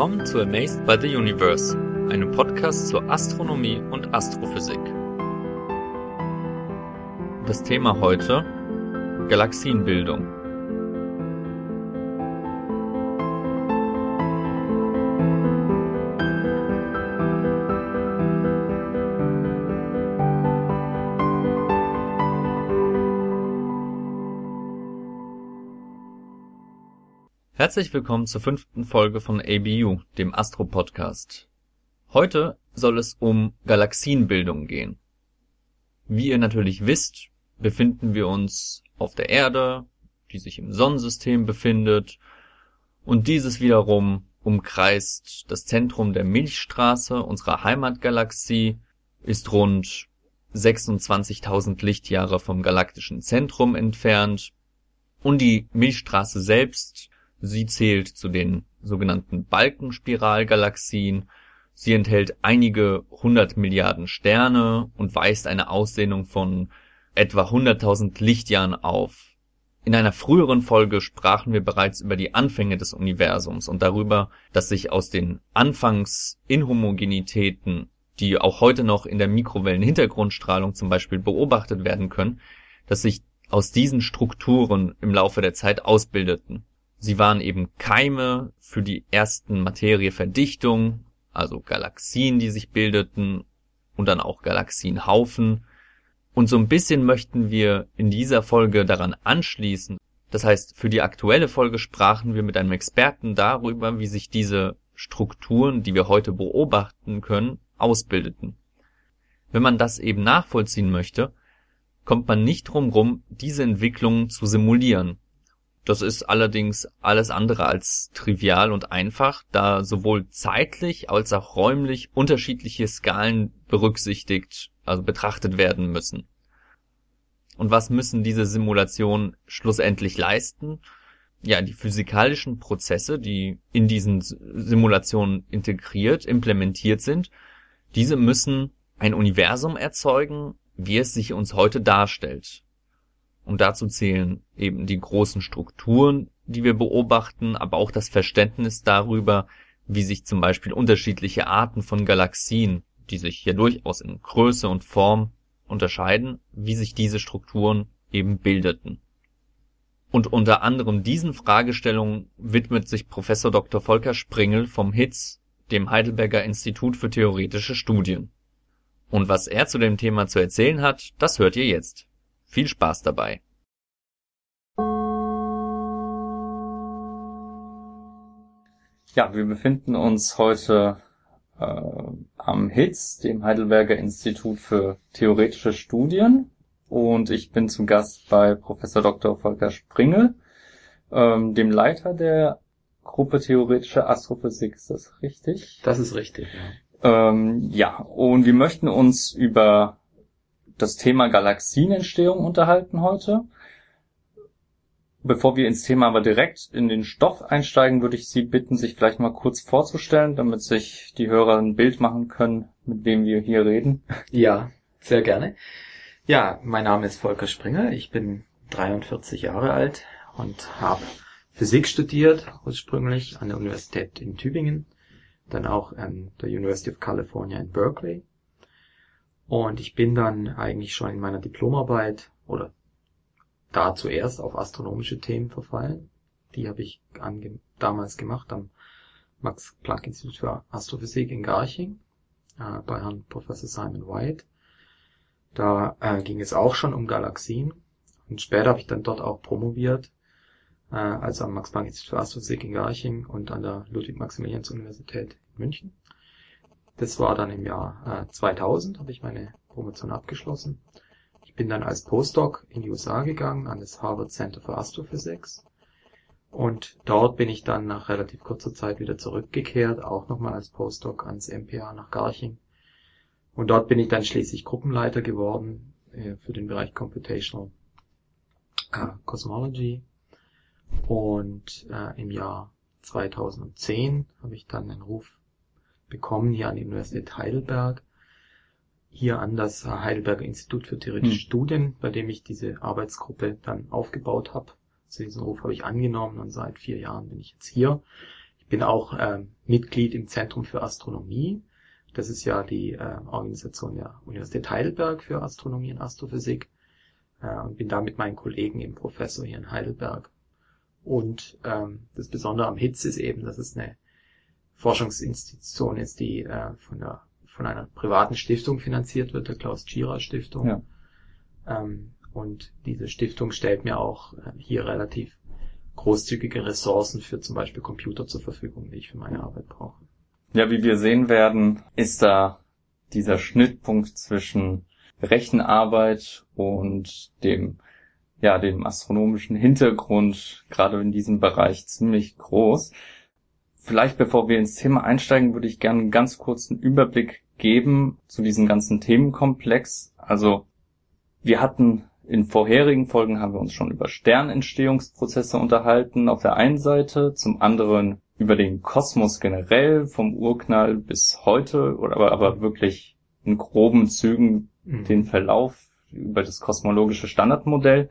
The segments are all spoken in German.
Willkommen zu Amazed by the Universe, einem Podcast zur Astronomie und Astrophysik. Das Thema heute Galaxienbildung. Herzlich willkommen zur fünften Folge von ABU, dem Astro-Podcast. Heute soll es um Galaxienbildung gehen. Wie ihr natürlich wisst, befinden wir uns auf der Erde, die sich im Sonnensystem befindet, und dieses wiederum umkreist das Zentrum der Milchstraße unserer Heimatgalaxie, ist rund 26.000 Lichtjahre vom galaktischen Zentrum entfernt, und die Milchstraße selbst Sie zählt zu den sogenannten Balkenspiralgalaxien. Sie enthält einige hundert Milliarden Sterne und weist eine Ausdehnung von etwa 100.000 Lichtjahren auf. In einer früheren Folge sprachen wir bereits über die Anfänge des Universums und darüber, dass sich aus den Anfangsinhomogenitäten, die auch heute noch in der Mikrowellenhintergrundstrahlung zum Beispiel beobachtet werden können, dass sich aus diesen Strukturen im Laufe der Zeit ausbildeten. Sie waren eben Keime für die ersten Materieverdichtungen, also Galaxien, die sich bildeten und dann auch Galaxienhaufen. Und so ein bisschen möchten wir in dieser Folge daran anschließen. Das heißt, für die aktuelle Folge sprachen wir mit einem Experten darüber, wie sich diese Strukturen, die wir heute beobachten können, ausbildeten. Wenn man das eben nachvollziehen möchte, kommt man nicht drum rum, diese Entwicklungen zu simulieren. Das ist allerdings alles andere als trivial und einfach, da sowohl zeitlich als auch räumlich unterschiedliche Skalen berücksichtigt, also betrachtet werden müssen. Und was müssen diese Simulationen schlussendlich leisten? Ja, die physikalischen Prozesse, die in diesen Simulationen integriert, implementiert sind, diese müssen ein Universum erzeugen, wie es sich uns heute darstellt. Und dazu zählen eben die großen Strukturen, die wir beobachten, aber auch das Verständnis darüber, wie sich zum Beispiel unterschiedliche Arten von Galaxien, die sich ja durchaus in Größe und Form unterscheiden, wie sich diese Strukturen eben bildeten. Und unter anderem diesen Fragestellungen widmet sich Professor Dr. Volker Springel vom HITZ, dem Heidelberger Institut für theoretische Studien. Und was er zu dem Thema zu erzählen hat, das hört ihr jetzt. Viel Spaß dabei! Ja, wir befinden uns heute äh, am HITZ, dem Heidelberger Institut für theoretische Studien. Und ich bin zu Gast bei Professor Dr. Volker Springel, ähm, dem Leiter der Gruppe Theoretische Astrophysik. Ist das richtig? Das ist richtig, ja. Ähm, ja, und wir möchten uns über das Thema Galaxienentstehung unterhalten heute. Bevor wir ins Thema aber direkt in den Stoff einsteigen, würde ich Sie bitten, sich vielleicht mal kurz vorzustellen, damit sich die Hörer ein Bild machen können, mit wem wir hier reden. Ja, sehr gerne. Ja, mein Name ist Volker Springer, ich bin 43 Jahre alt und habe Physik studiert, ursprünglich an der Universität in Tübingen, dann auch an der University of California in Berkeley und ich bin dann eigentlich schon in meiner Diplomarbeit oder da zuerst auf astronomische Themen verfallen. Die habe ich damals gemacht am Max Planck Institut für Astrophysik in Garching äh, bei Herrn Professor Simon White. Da äh, ging es auch schon um Galaxien und später habe ich dann dort auch promoviert, äh, also am Max Planck Institut für Astrophysik in Garching und an der Ludwig-Maximilians-Universität in München. Das war dann im Jahr äh, 2000, habe ich meine Promotion abgeschlossen. Ich bin dann als Postdoc in die USA gegangen, an das Harvard Center for Astrophysics. Und dort bin ich dann nach relativ kurzer Zeit wieder zurückgekehrt, auch nochmal als Postdoc ans MPA nach Garching. Und dort bin ich dann schließlich Gruppenleiter geworden äh, für den Bereich Computational äh, Cosmology. Und äh, im Jahr 2010 habe ich dann den Ruf bekommen hier an die Universität Heidelberg, hier an das Heidelberger Institut für Theoretische hm. Studien, bei dem ich diese Arbeitsgruppe dann aufgebaut habe. Zu diesem Ruf habe ich angenommen und seit vier Jahren bin ich jetzt hier. Ich bin auch äh, Mitglied im Zentrum für Astronomie. Das ist ja die äh, Organisation der Universität Heidelberg für Astronomie und Astrophysik. Äh, und bin da mit meinen Kollegen im Professor hier in Heidelberg. Und ähm, das Besondere am HITZ ist eben, dass es eine Forschungsinstitution ist, die äh, von der von einer privaten Stiftung finanziert wird, der Klaus Tschira Stiftung. Ja. Ähm, und diese Stiftung stellt mir auch äh, hier relativ großzügige Ressourcen für zum Beispiel Computer zur Verfügung, die ich für meine Arbeit brauche. Ja, wie wir sehen werden, ist da dieser Schnittpunkt zwischen Rechenarbeit und dem, ja, dem astronomischen Hintergrund gerade in diesem Bereich ziemlich groß. Vielleicht bevor wir ins Thema einsteigen, würde ich gerne einen ganz kurzen Überblick geben zu diesem ganzen Themenkomplex. Also wir hatten in vorherigen Folgen haben wir uns schon über Sternentstehungsprozesse unterhalten auf der einen Seite, zum anderen über den Kosmos generell vom Urknall bis heute oder aber, aber wirklich in groben Zügen mhm. den Verlauf über das kosmologische Standardmodell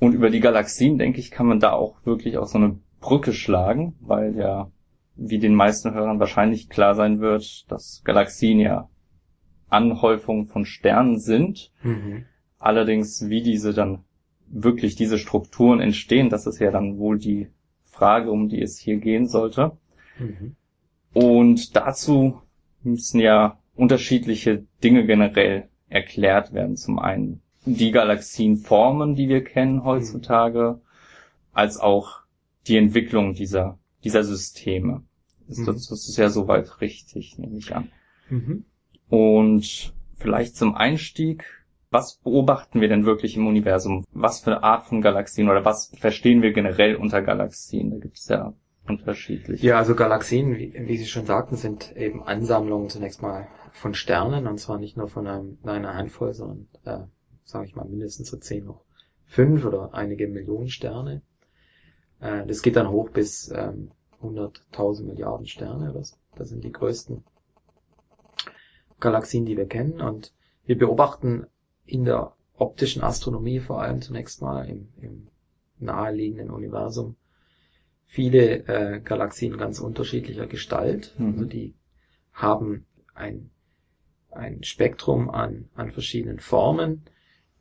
und über die Galaxien denke ich kann man da auch wirklich auch so eine Brücke schlagen, weil ja wie den meisten Hörern wahrscheinlich klar sein wird, dass Galaxien ja Anhäufungen von Sternen sind. Mhm. Allerdings, wie diese dann wirklich diese Strukturen entstehen, das ist ja dann wohl die Frage, um die es hier gehen sollte. Mhm. Und dazu müssen ja unterschiedliche Dinge generell erklärt werden. Zum einen die Galaxienformen, die wir kennen heutzutage, mhm. als auch die Entwicklung dieser, dieser Systeme. Das, mhm. das, ist ja soweit richtig, nehme ich an. Mhm. Und vielleicht zum Einstieg was beobachten wir denn wirklich im Universum? Was für eine Art von Galaxien oder was verstehen wir generell unter Galaxien? Da gibt es ja unterschiedlich. Ja, also Galaxien, wie, wie Sie schon sagten, sind eben Ansammlungen zunächst mal von Sternen und zwar nicht nur von einem, einer Handvoll, sondern äh, sage ich mal mindestens so zehn noch fünf oder einige Millionen Sterne. Äh, das geht dann hoch bis ähm, 100.000 Milliarden Sterne. Das, das sind die größten Galaxien, die wir kennen und wir beobachten in der optischen Astronomie vor allem zunächst mal im, im naheliegenden Universum viele äh, Galaxien ganz unterschiedlicher Gestalt. Mhm. Also die haben ein, ein Spektrum an, an verschiedenen Formen.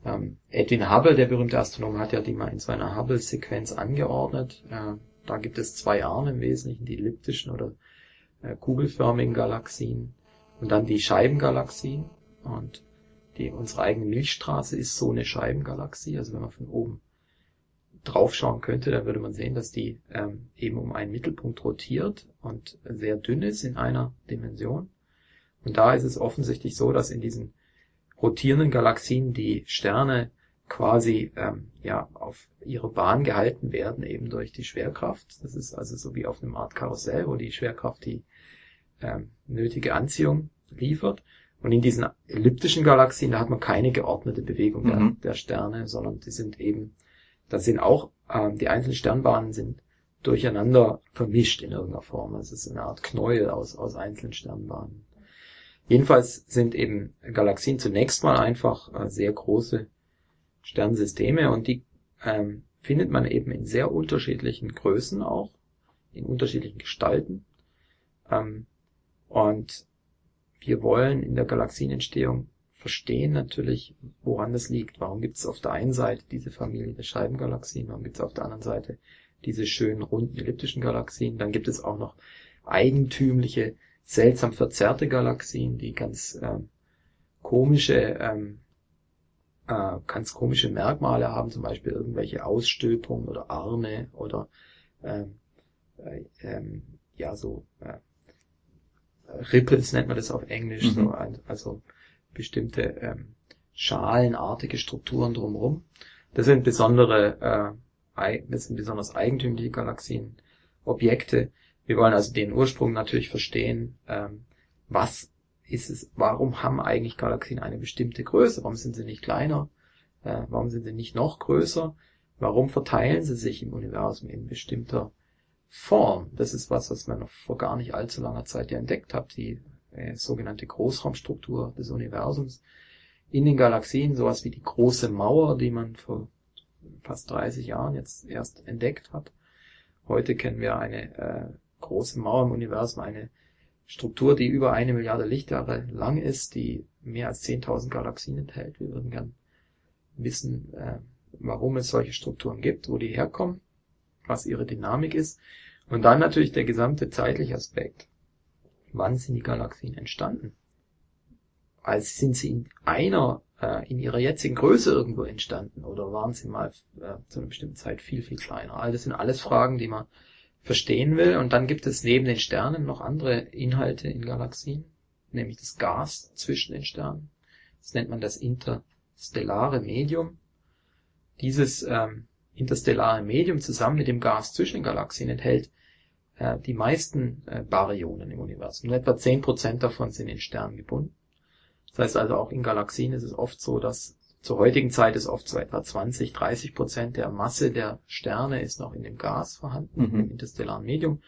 Ähm, Edwin Hubble, der berühmte Astronom, hat ja die mal in seiner Hubble-Sequenz angeordnet. Äh, da gibt es zwei Arme im Wesentlichen, die elliptischen oder äh, kugelförmigen Galaxien und dann die Scheibengalaxien. Und die, unsere eigene Milchstraße ist so eine Scheibengalaxie. Also wenn man von oben draufschauen könnte, dann würde man sehen, dass die ähm, eben um einen Mittelpunkt rotiert und sehr dünn ist in einer Dimension. Und da ist es offensichtlich so, dass in diesen rotierenden Galaxien die Sterne quasi ähm, ja auf ihre Bahn gehalten werden, eben durch die Schwerkraft. Das ist also so wie auf einem Art Karussell, wo die Schwerkraft die ähm, nötige Anziehung liefert. Und in diesen elliptischen Galaxien, da hat man keine geordnete Bewegung mhm. der, der, Sterne, sondern die sind eben, da sind auch, ähm, die einzelnen Sternbahnen sind durcheinander vermischt in irgendeiner Form. Es ist eine Art Knäuel aus, aus einzelnen Sternbahnen. Jedenfalls sind eben Galaxien zunächst mal einfach äh, sehr große Sternsysteme und die ähm, findet man eben in sehr unterschiedlichen Größen auch, in unterschiedlichen Gestalten. Ähm, und wir wollen in der Galaxienentstehung verstehen natürlich, woran das liegt. Warum gibt es auf der einen Seite diese Familie der Scheibengalaxien, warum gibt es auf der anderen Seite diese schönen runden elliptischen Galaxien. Dann gibt es auch noch eigentümliche, seltsam verzerrte Galaxien, die ganz ähm, komische, ähm, äh, ganz komische Merkmale haben, zum Beispiel irgendwelche Ausstülpungen oder Arme oder ähm, äh, ähm, ja so äh, Ripples nennt man das auf Englisch, mhm. so, also bestimmte ähm, schalenartige Strukturen drumherum. Das sind besondere, äh, das sind besonders eigentümliche Galaxien, Objekte. Wir wollen also den Ursprung natürlich verstehen, ähm, was ist es, warum haben eigentlich Galaxien eine bestimmte Größe? Warum sind sie nicht kleiner? Äh, warum sind sie nicht noch größer? Warum verteilen sie sich im Universum in bestimmter Form. Das ist was, was man noch vor gar nicht allzu langer Zeit ja entdeckt hat, die äh, sogenannte Großraumstruktur des Universums. In den Galaxien sowas wie die große Mauer, die man vor fast 30 Jahren jetzt erst entdeckt hat. Heute kennen wir eine äh, große Mauer im Universum, eine Struktur, die über eine Milliarde Lichtjahre lang ist, die mehr als 10.000 Galaxien enthält. Wir würden gern wissen, äh, warum es solche Strukturen gibt, wo die herkommen, was ihre Dynamik ist. Und dann natürlich der gesamte zeitliche Aspekt. Wann sind die Galaxien entstanden? Als sind sie in einer, äh, in ihrer jetzigen Größe irgendwo entstanden oder waren sie mal äh, zu einer bestimmten Zeit viel, viel kleiner? All das sind alles Fragen, die man verstehen will. Und dann gibt es neben den Sternen noch andere Inhalte in Galaxien, nämlich das Gas zwischen den Sternen. Das nennt man das interstellare Medium. Dieses ähm, interstellare Medium zusammen mit dem Gas zwischen den Galaxien enthält äh, die meisten äh, Baryonen im Universum. Nur etwa zehn Prozent davon sind in Sternen gebunden. Das heißt also auch in Galaxien ist es oft so, dass zur heutigen Zeit ist oft so etwa 20, 30 Prozent der Masse der Sterne ist noch in dem Gas vorhanden, mhm. im interstellaren Medium.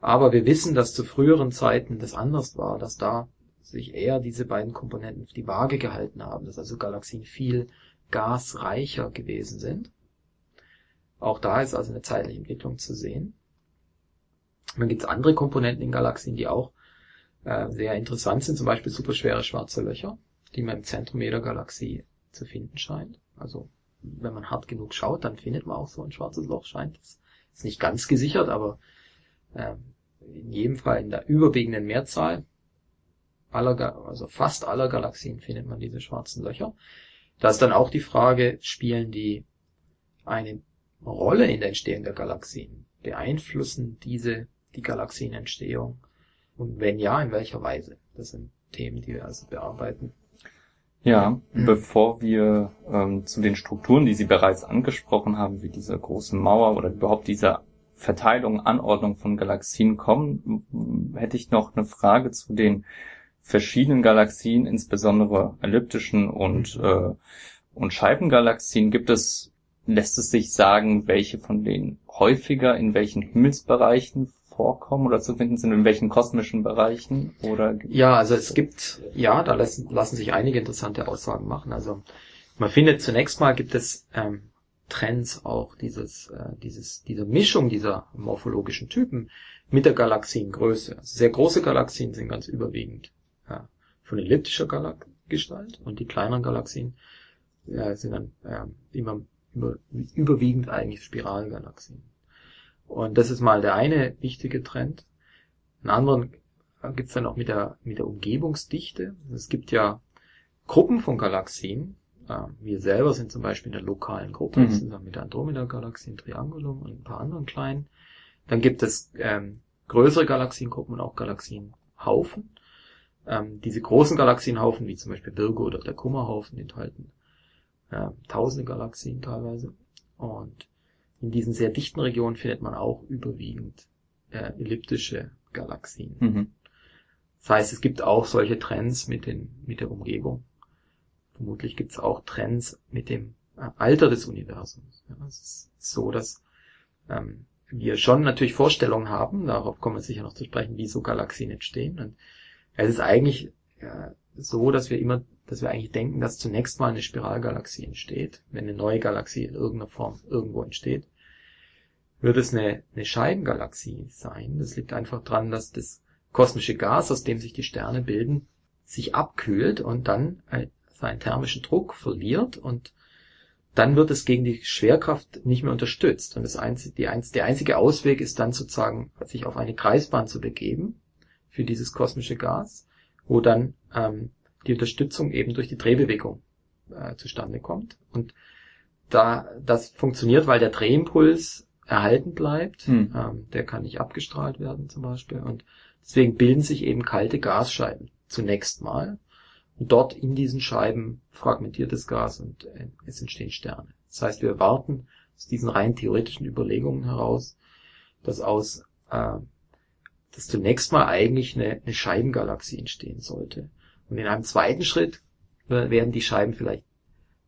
Aber wir wissen, dass zu früheren Zeiten das anders war, dass da sich eher diese beiden Komponenten auf die Waage gehalten haben, dass also Galaxien viel gasreicher gewesen sind. Auch da ist also eine zeitliche Entwicklung zu sehen. dann gibt es andere Komponenten in Galaxien, die auch äh, sehr interessant sind, zum Beispiel superschwere schwarze Löcher, die man im Zentrum jeder Galaxie zu finden scheint. Also wenn man hart genug schaut, dann findet man auch so ein schwarzes Loch, scheint es. Ist nicht ganz gesichert, aber äh, in jedem Fall in der überwiegenden Mehrzahl aller, also fast aller Galaxien findet man diese schwarzen Löcher. Da ist dann auch die Frage, spielen die eine Rolle in der Entstehung der Galaxien? Beeinflussen diese die Galaxienentstehung? Und wenn ja, in welcher Weise? Das sind Themen, die wir also bearbeiten. Ja, mhm. bevor wir ähm, zu den Strukturen, die Sie bereits angesprochen haben, wie diese große Mauer oder überhaupt diese Verteilung, Anordnung von Galaxien kommen, hätte ich noch eine Frage zu den verschiedenen Galaxien, insbesondere elliptischen und, mhm. äh, und Scheibengalaxien. Gibt es, lässt es sich sagen, welche von denen häufiger in welchen Himmelsbereichen vorkommen oder zu finden sind, in welchen kosmischen Bereichen? Oder ja, also es gibt, ja, da lassen, lassen sich einige interessante Aussagen machen. Also man findet zunächst mal gibt es ähm, Trends auch dieses, äh, dieses, dieser Mischung dieser morphologischen Typen mit der Galaxiengröße. Also sehr große Galaxien sind ganz überwiegend ja, von elliptischer Galak Gestalt und die kleineren Galaxien ja, sind dann äh, immer, immer überwiegend eigentlich Spiralgalaxien. Und das ist mal der eine wichtige Trend. Einen anderen gibt's dann auch mit der, mit der Umgebungsdichte. Es gibt ja Gruppen von Galaxien. Wir selber sind zum Beispiel in der lokalen Gruppe, mhm. zusammen mit der Andromeda-Galaxie, Triangulum und ein paar anderen kleinen. Dann gibt es ähm, größere Galaxiengruppen und auch Galaxienhaufen. Ähm, diese großen Galaxienhaufen, wie zum Beispiel Virgo oder der Kummerhaufen, enthalten äh, tausende Galaxien teilweise. Und in diesen sehr dichten Regionen findet man auch überwiegend äh, elliptische Galaxien. Mhm. Das heißt, es gibt auch solche Trends mit, den, mit der Umgebung. Vermutlich gibt es auch Trends mit dem äh, Alter des Universums. Ja, es ist so, dass ähm, wir schon natürlich Vorstellungen haben, darauf kommen wir sicher noch zu sprechen, wie so Galaxien entstehen. Und es ist eigentlich äh, so, dass wir immer dass wir eigentlich denken, dass zunächst mal eine Spiralgalaxie entsteht, wenn eine neue Galaxie in irgendeiner Form irgendwo entsteht, wird es eine, eine Scheibengalaxie sein. Das liegt einfach dran, dass das kosmische Gas, aus dem sich die Sterne bilden, sich abkühlt und dann seinen thermischen Druck verliert und dann wird es gegen die Schwerkraft nicht mehr unterstützt. Und das einzige, die einz, der einzige Ausweg ist dann sozusagen, sich auf eine Kreisbahn zu begeben für dieses kosmische Gas, wo dann ähm, die Unterstützung eben durch die Drehbewegung äh, zustande kommt. Und da das funktioniert, weil der Drehimpuls erhalten bleibt, hm. ähm, der kann nicht abgestrahlt werden zum Beispiel. Und deswegen bilden sich eben kalte Gasscheiben zunächst mal. Und dort in diesen Scheiben fragmentiert das Gas und äh, es entstehen Sterne. Das heißt, wir erwarten aus diesen rein theoretischen Überlegungen heraus, dass aus äh, dass zunächst mal eigentlich eine, eine Scheibengalaxie entstehen sollte. Und in einem zweiten Schritt werden die Scheiben vielleicht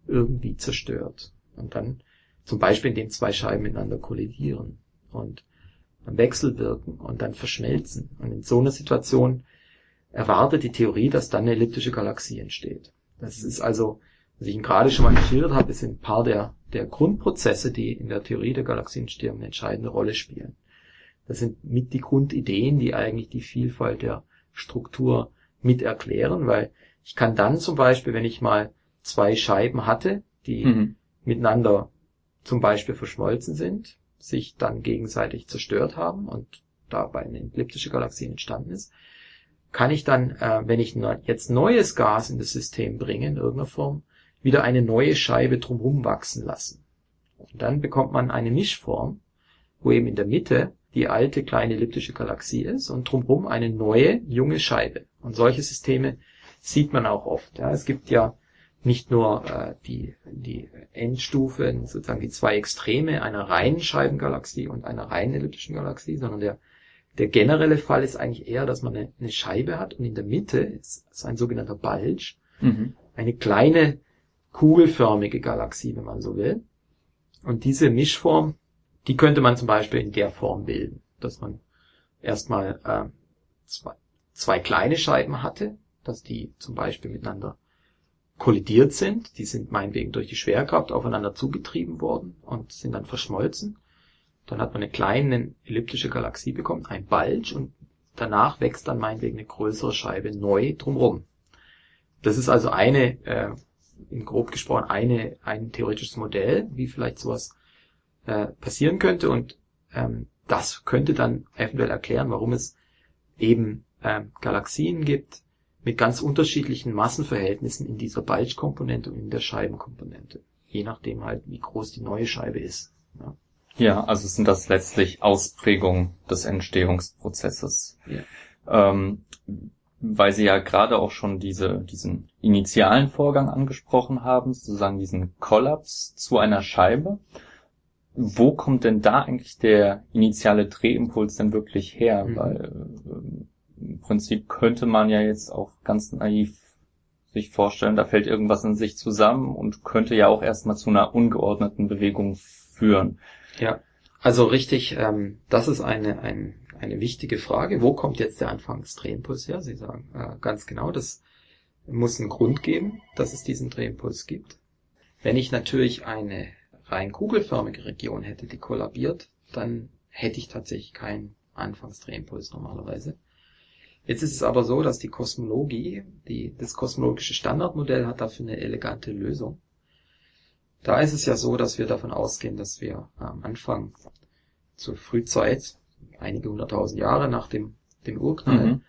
irgendwie zerstört. Und dann zum Beispiel, indem zwei Scheiben miteinander kollidieren und wechselwirken und dann verschmelzen. Und in so einer Situation erwartet die Theorie, dass dann eine elliptische Galaxie entsteht. Das ist also, was ich Ihnen gerade schon mal geschildert habe, ist ein paar der, der Grundprozesse, die in der Theorie der Galaxienentstehung eine entscheidende Rolle spielen. Das sind mit die Grundideen, die eigentlich die Vielfalt der Struktur mit erklären, weil ich kann dann zum Beispiel, wenn ich mal zwei Scheiben hatte, die mhm. miteinander zum Beispiel verschmolzen sind, sich dann gegenseitig zerstört haben und dabei eine elliptische Galaxie entstanden ist, kann ich dann, äh, wenn ich jetzt neues Gas in das System bringe, in irgendeiner Form, wieder eine neue Scheibe drumherum wachsen lassen. Und dann bekommt man eine Mischform, wo eben in der Mitte die alte kleine elliptische Galaxie ist und drumherum eine neue junge Scheibe. Und solche Systeme sieht man auch oft. Ja, es gibt ja nicht nur äh, die, die Endstufe, sozusagen die zwei Extreme einer reinen Scheibengalaxie und einer reinen elliptischen Galaxie, sondern der der generelle Fall ist eigentlich eher, dass man eine, eine Scheibe hat und in der Mitte ist, ist ein sogenannter Bulge, mhm. eine kleine kugelförmige Galaxie, wenn man so will. Und diese Mischform, die könnte man zum Beispiel in der Form bilden, dass man erstmal äh, zwei, zwei kleine Scheiben hatte, dass die zum Beispiel miteinander kollidiert sind. Die sind meinetwegen durch die Schwerkraft aufeinander zugetrieben worden und sind dann verschmolzen. Dann hat man eine kleine elliptische Galaxie bekommen, ein Bulge und danach wächst dann meinetwegen eine größere Scheibe neu drumherum. Das ist also eine, äh, in grob gesprochen, eine, ein theoretisches Modell, wie vielleicht sowas äh, passieren könnte und ähm, das könnte dann eventuell erklären, warum es eben äh, Galaxien gibt mit ganz unterschiedlichen Massenverhältnissen in dieser Bulge-Komponente und in der Scheibenkomponente. Je nachdem halt, wie groß die neue Scheibe ist. Ja. Ja, also sind das letztlich Ausprägungen des Entstehungsprozesses. Ja. Ähm, weil Sie ja gerade auch schon diese, diesen initialen Vorgang angesprochen haben, sozusagen diesen Kollaps zu einer Scheibe. Wo kommt denn da eigentlich der initiale Drehimpuls denn wirklich her? Mhm. Weil äh, im Prinzip könnte man ja jetzt auch ganz naiv sich vorstellen, da fällt irgendwas in sich zusammen und könnte ja auch erstmal zu einer ungeordneten Bewegung führen. Ja, also richtig, ähm, das ist eine, ein, eine wichtige Frage. Wo kommt jetzt der Anfangsdrehimpuls her? Sie sagen äh, ganz genau, das muss einen Grund geben, dass es diesen Drehimpuls gibt. Wenn ich natürlich eine rein kugelförmige Region hätte, die kollabiert, dann hätte ich tatsächlich keinen Anfangsdrehimpuls normalerweise. Jetzt ist es aber so, dass die Kosmologie, die, das kosmologische Standardmodell hat dafür eine elegante Lösung. Da ist es ja so, dass wir davon ausgehen, dass wir am Anfang zur Frühzeit, einige hunderttausend Jahre nach dem, dem Urknall, mhm.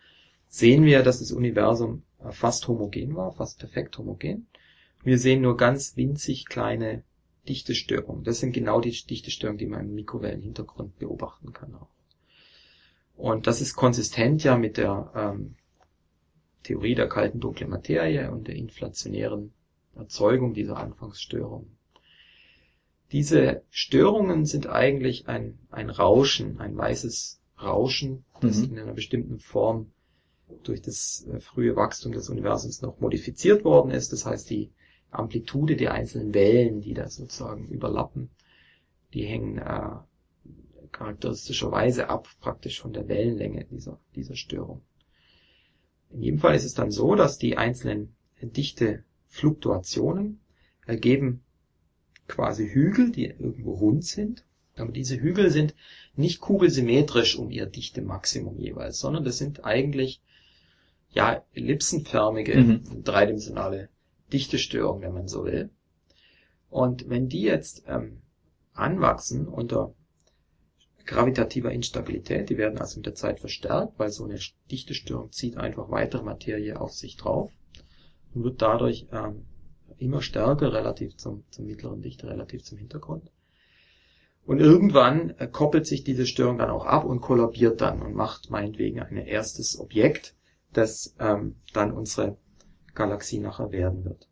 sehen wir, dass das Universum fast homogen war, fast perfekt homogen. Wir sehen nur ganz winzig kleine Dichtestörungen. Das sind genau die Dichtestörungen, die man im Mikrowellenhintergrund beobachten kann auch. Und das ist konsistent ja mit der ähm, Theorie der kalten dunklen Materie und der inflationären Erzeugung dieser Anfangsstörungen. Diese Störungen sind eigentlich ein, ein Rauschen, ein weißes Rauschen, das mhm. in einer bestimmten Form durch das äh, frühe Wachstum des Universums noch modifiziert worden ist. Das heißt, die Amplitude der einzelnen Wellen, die da sozusagen überlappen, die hängen äh, charakteristischerweise ab praktisch von der Wellenlänge dieser, dieser Störung. In jedem Fall ist es dann so, dass die einzelnen dichte Fluktuationen ergeben quasi Hügel, die irgendwo rund sind. Aber diese Hügel sind nicht kugelsymmetrisch um ihr Dichtemaximum jeweils, sondern das sind eigentlich ja ellipsenförmige, mhm. dreidimensionale Dichtestörungen, wenn man so will. Und wenn die jetzt ähm, anwachsen unter gravitativer Instabilität, die werden also mit der Zeit verstärkt, weil so eine Dichtestörung zieht einfach weitere Materie auf sich drauf und wird dadurch ähm, immer stärker relativ zum, zum mittleren Dichte, relativ zum Hintergrund. Und irgendwann äh, koppelt sich diese Störung dann auch ab und kollabiert dann und macht meinetwegen ein erstes Objekt, das ähm, dann unsere Galaxie nachher werden wird.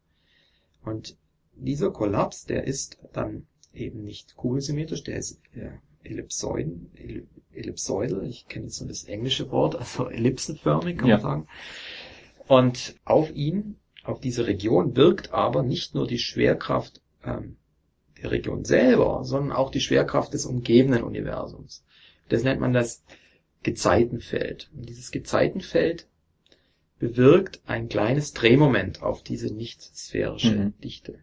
Und dieser Kollaps, der ist dann eben nicht kugelsymmetrisch, der ist äh, ellipsoiden, ellipsoidal, ich kenne jetzt nur das englische Wort, also ellipsenförmig kann ja. man sagen. Und auf ihn auf diese Region wirkt aber nicht nur die Schwerkraft ähm, der Region selber, sondern auch die Schwerkraft des umgebenden Universums. Das nennt man das Gezeitenfeld. Und dieses Gezeitenfeld bewirkt ein kleines Drehmoment auf diese nicht sphärische mhm. Dichte.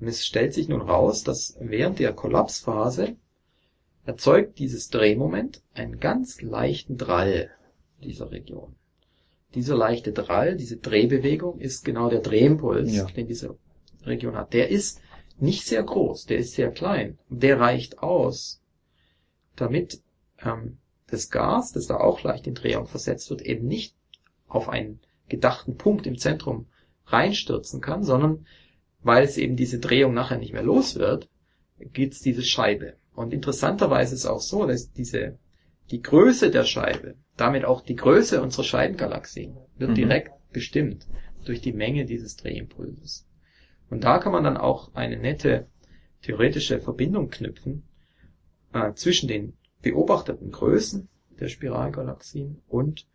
Und es stellt sich nun raus, dass während der Kollapsphase erzeugt dieses Drehmoment einen ganz leichten Drall dieser Region. Dieser leichte Drall, diese Drehbewegung ist genau der Drehimpuls, Ja. den diese Region hat. Der ist nicht sehr groß, der ist sehr klein. Der reicht aus, damit ähm, das Gas, das da auch leicht in Drehung versetzt wird, eben nicht auf einen gedachten Punkt im Zentrum reinstürzen kann, sondern weil es eben diese Drehung nachher nicht mehr los wird, gibt's diese Scheibe. Und interessanterweise ist auch so, dass diese, die Größe der Scheibe, damit auch die Größe unserer Scheidengalaxien, wird Mhm. direkt bestimmt durch die Menge dieses Drehimpulses. Und da kann man dann auch eine nette theoretische Verbindung knüpfen äh, zwischen den beobachteten Größen der Spiralgalaxien und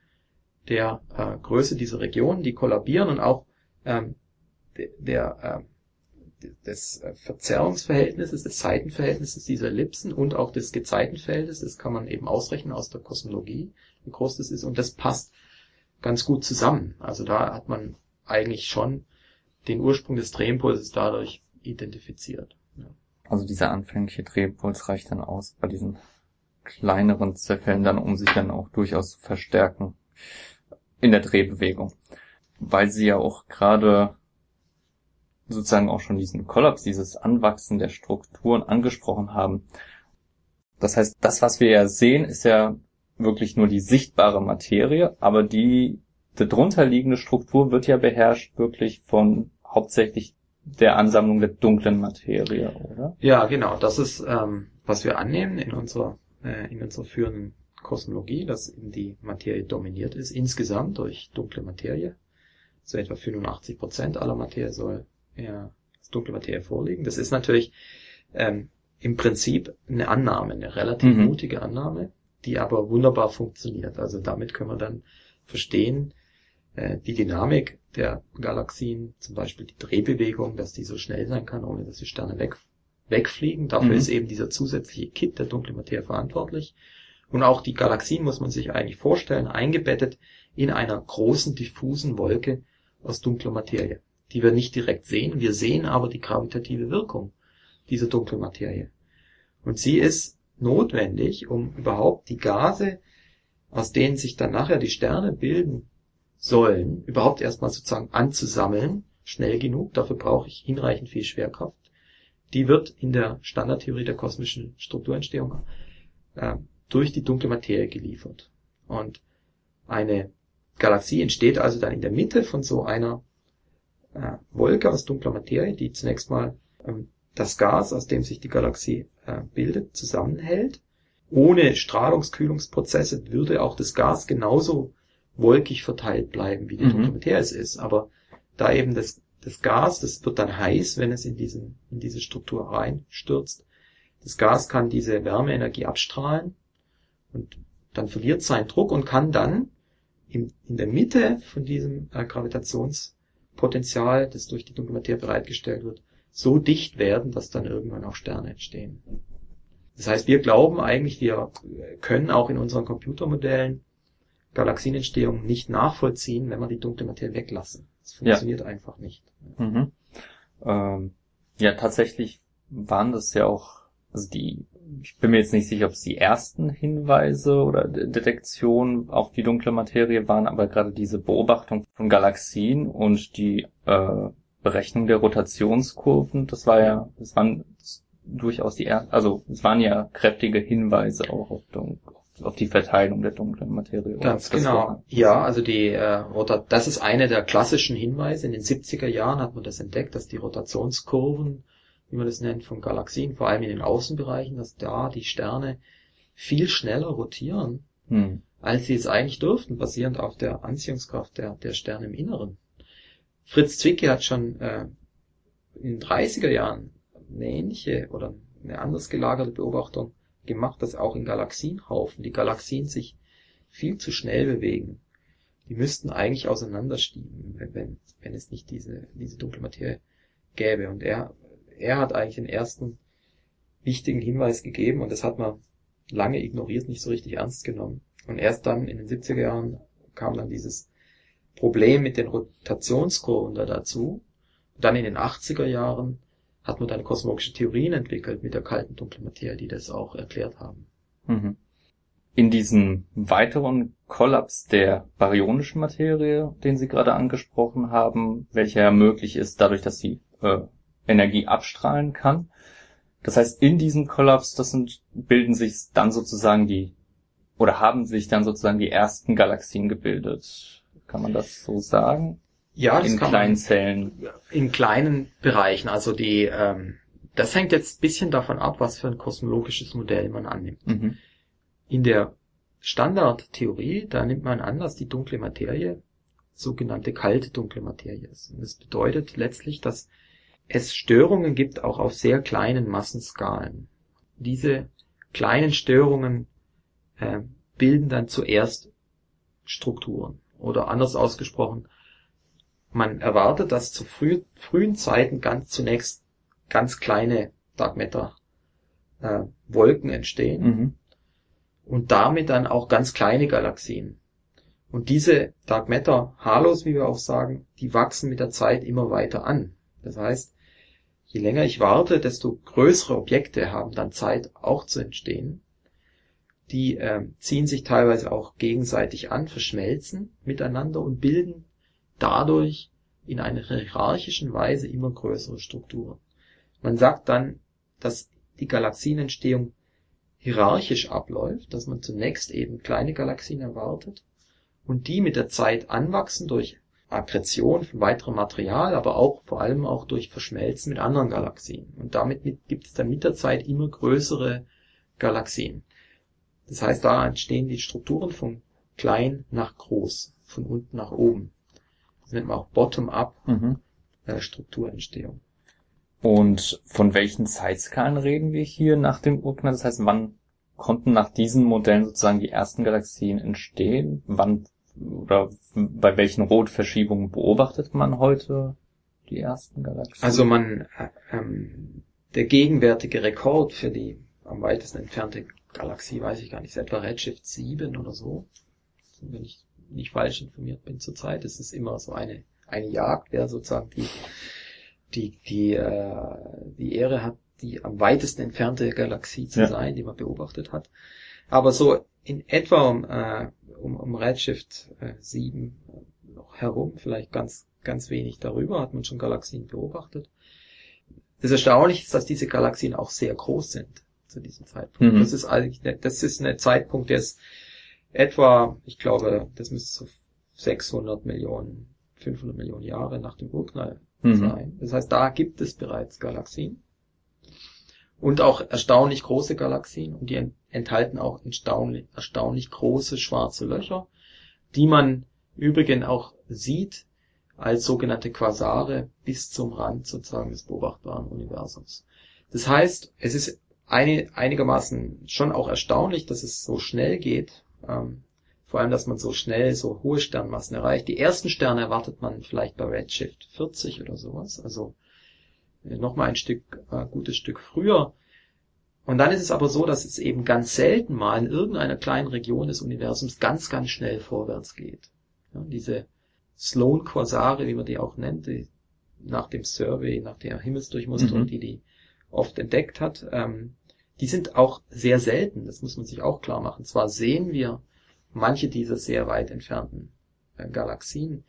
der äh, Größe dieser Regionen, die kollabieren und auch ähm, de- der äh, des Verzerrungsverhältnisses, des Seitenverhältnisses dieser Ellipsen und auch des Gezeitenfeldes, das kann man eben ausrechnen aus der Kosmologie, wie groß das ist, und das passt ganz gut zusammen. Also da hat man eigentlich schon den Ursprung des Drehimpulses dadurch identifiziert. Ja. Also dieser anfängliche Drehimpuls reicht dann aus bei diesen kleineren Zerfällen dann, um sich dann auch durchaus zu verstärken in der Drehbewegung. Weil sie ja auch gerade sozusagen auch schon diesen Kollaps, dieses Anwachsen der Strukturen angesprochen haben. Das heißt, das, was wir ja sehen, ist ja wirklich nur die sichtbare Materie, aber die darunter liegende Struktur wird ja beherrscht wirklich von hauptsächlich der Ansammlung der dunklen Materie, oder? Ja, genau. Das ist, ähm, was wir annehmen in unserer, äh, in unserer führenden Kosmologie, dass eben die Materie dominiert ist, insgesamt durch dunkle Materie. So etwa 85 Prozent aller Materie soll ja als dunkle Materie vorliegen. Das ist natürlich ähm, im Prinzip eine Annahme, eine relativ Mhm. mutige Annahme, die aber wunderbar funktioniert. Also damit können wir dann verstehen, äh, die Dynamik der Galaxien, zum Beispiel die Drehbewegung, dass die so schnell sein kann, ohne dass die Sterne weg, wegfliegen. Dafür Mhm. ist eben dieser zusätzliche Kit der dunklen Materie verantwortlich. Und auch die Galaxien muss man sich eigentlich vorstellen, eingebettet in einer großen diffusen Wolke aus dunkler Materie, die wir nicht direkt sehen. Wir sehen aber die gravitative Wirkung dieser dunklen Materie. Und sie ist notwendig, um überhaupt die Gase, aus denen sich dann nachher die Sterne bilden sollen, überhaupt erstmal sozusagen anzusammeln, schnell genug. Dafür brauche ich hinreichend viel Schwerkraft. Die wird in der Standardtheorie der kosmischen Strukturentstehung äh, durch die dunkle Materie geliefert. Und eine Galaxie entsteht also dann in der Mitte von so einer äh, Wolke aus dunkler Materie, die zunächst mal ähm, das Gas, aus dem sich die Galaxie äh, bildet, zusammenhält. Ohne Strahlungskühlungsprozesse würde auch das Gas genauso wolkig verteilt bleiben, wie die Mhm. dunkle Materie es ist. Aber da eben das, das Gas, das wird dann heiß, wenn es in, diesen, in diese Struktur reinstürzt. Das Gas kann diese Wärmeenergie abstrahlen und dann verliert seinen Druck und kann dann in, in der Mitte von diesem äh, Gravitationspotenzial, das durch die dunkle Materie bereitgestellt wird, so dicht werden, dass dann irgendwann auch Sterne entstehen. Das heißt, wir glauben eigentlich, wir können auch in unseren Computermodellen Galaxienentstehung nicht nachvollziehen, wenn wir die dunkle Materie weglassen. Das funktioniert einfach nicht. Mhm. Ähm, ja, tatsächlich waren das ja auch, also die, ich bin mir jetzt nicht sicher, ob es die ersten Hinweise oder De- Detektionen auf die dunkle Materie waren, aber gerade diese Beobachtung von Galaxien und die äh, Berechnung der Rotationskurven, das war ja, das waren durchaus die ersten, also es waren ja kräftige Hinweise auch auf, dun auf die Verteilung der dunklen Materie. Ganz genau. Ja, also die äh, Rota das ist eine der klassischen Hinweise. In den 70er Jahren hat man das entdeckt, dass die Rotationskurven, wie man das nennt, von Galaxien, vor allem in den Außenbereichen, dass da die Sterne viel schneller rotieren, Hm. als sie es eigentlich dürften, basierend auf der Anziehungskraft der, der Sterne im Inneren. Fritz Zwicky hat schon äh, in den 30er Jahren eine ähnliche oder eine anders gelagerte Beobachtung gemacht, dass auch in Galaxienhaufen die Galaxien sich viel zu schnell bewegen. Die müssten eigentlich auseinanderschieben, wenn, wenn, wenn es nicht diese, diese dunkle Materie gäbe. Und er, er hat eigentlich den ersten wichtigen Hinweis gegeben und das hat man lange ignoriert, nicht so richtig ernst genommen. Und erst dann in den 70er Jahren kam dann dieses Problem mit den Rotationskurven da dazu. Und dann in den 80er Jahren hat man dann kosmologische Theorien entwickelt mit der kalten dunklen Materie, die das auch erklärt haben. Mhm. In diesem weiteren Kollaps der baryonischen Materie, den Sie gerade angesprochen haben, welcher ja möglich ist dadurch, dass sie äh, Energie abstrahlen kann. Das heißt, in diesem Kollaps, das sind, bilden sich dann sozusagen die, oder haben sich dann sozusagen die ersten Galaxien gebildet. Kann man das so sagen? Ja, das in kleinen man, Zellen. in kleinen Bereichen. Also die, ähm, das hängt jetzt ein bisschen davon ab, was für ein kosmologisches Modell man annimmt. Mhm. In der Standardtheorie, da nimmt man an, dass die dunkle Materie sogenannte kalte dunkle Materie ist. Und das bedeutet letztlich, dass es Störungen gibt, auch auf sehr kleinen Massenskalen. Diese kleinen Störungen äh, bilden dann zuerst Strukturen. Oder anders ausgesprochen, man erwartet, dass zu früh, frühen Zeiten ganz zunächst ganz kleine Dark Matter äh, Wolken entstehen Mhm. und damit dann auch ganz kleine Galaxien. Und diese Dark Matter Halos, wie wir auch sagen, die wachsen mit der Zeit immer weiter an. Das heißt, je länger ich warte, desto größere Objekte haben dann Zeit auch zu entstehen. Die ähm, ziehen sich teilweise auch gegenseitig an, verschmelzen miteinander und bilden dadurch in einer hierarchischen Weise immer größere Strukturen. Man sagt dann, dass die Galaxienentstehung hierarchisch abläuft, dass man zunächst eben kleine Galaxien erwartet und die mit der Zeit anwachsen durch Akkretion von weiterem Material, aber auch vor allem auch durch Verschmelzen mit anderen Galaxien. Und damit mit, gibt es dann mit der Zeit immer größere Galaxien. Das heißt, da entstehen die Strukturen von klein nach groß, von unten nach oben. Das nennt man auch Bottom-up Mhm. äh, Strukturentstehung. Und von welchen Zeitskalen reden wir hier nach dem Urknall? Das heißt, wann konnten nach diesen Modellen sozusagen die ersten Galaxien entstehen? Wann oder bei welchen Rotverschiebungen beobachtet man heute die ersten Galaxien? Also man, äh, ähm, der gegenwärtige Rekord für die am weitesten entfernte Galaxie, weiß ich gar nicht, ist etwa Redshift 7 oder so. Wenn ich nicht falsch informiert bin zurzeit, ist es immer so eine, eine Jagd, wer sozusagen die, die, die, äh, die Ehre hat, die am weitesten entfernte Galaxie zu Ja. sein, die man beobachtet hat. Aber so in etwa um, äh, um, um Redshift äh, 7 noch herum, vielleicht ganz, ganz wenig darüber, hat man schon Galaxien beobachtet. Das Erstaunliche ist, dass diese Galaxien auch sehr groß sind zu diesem Zeitpunkt. Mhm. Das ist eigentlich, ne- das ist ein Zeitpunkt, der ist etwa, ich glaube, das müsste so 600 Millionen, 500 Millionen Jahre nach dem Urknall Mhm. sein. Das heißt, da gibt es bereits Galaxien. Und auch erstaunlich große Galaxien. Und die enthalten auch erstaunlich, erstaunlich große schwarze Löcher, die man übrigens auch sieht als sogenannte Quasare bis zum Rand sozusagen des beobachtbaren Universums. Das heißt, es ist eine, einigermaßen schon auch erstaunlich, dass es so schnell geht. Ähm, vor allem, dass man so schnell so hohe Sternmassen erreicht. Die ersten Sterne erwartet man vielleicht bei Redshift 40 oder sowas. Also nochmal ein Stück, äh, gutes Stück früher. Und dann ist es aber so, dass es eben ganz selten mal in irgendeiner kleinen Region des Universums ganz, ganz schnell vorwärts geht. Ja, diese Sloan Quasare, wie man die auch nennt, die nach dem Survey, nach der Himmelsdurchmusterung, Mhm. die die oft entdeckt hat, ähm, die sind auch sehr selten. Das muss man sich auch klar machen. Zwar sehen wir manche dieser sehr weit entfernten äh, Galaxien,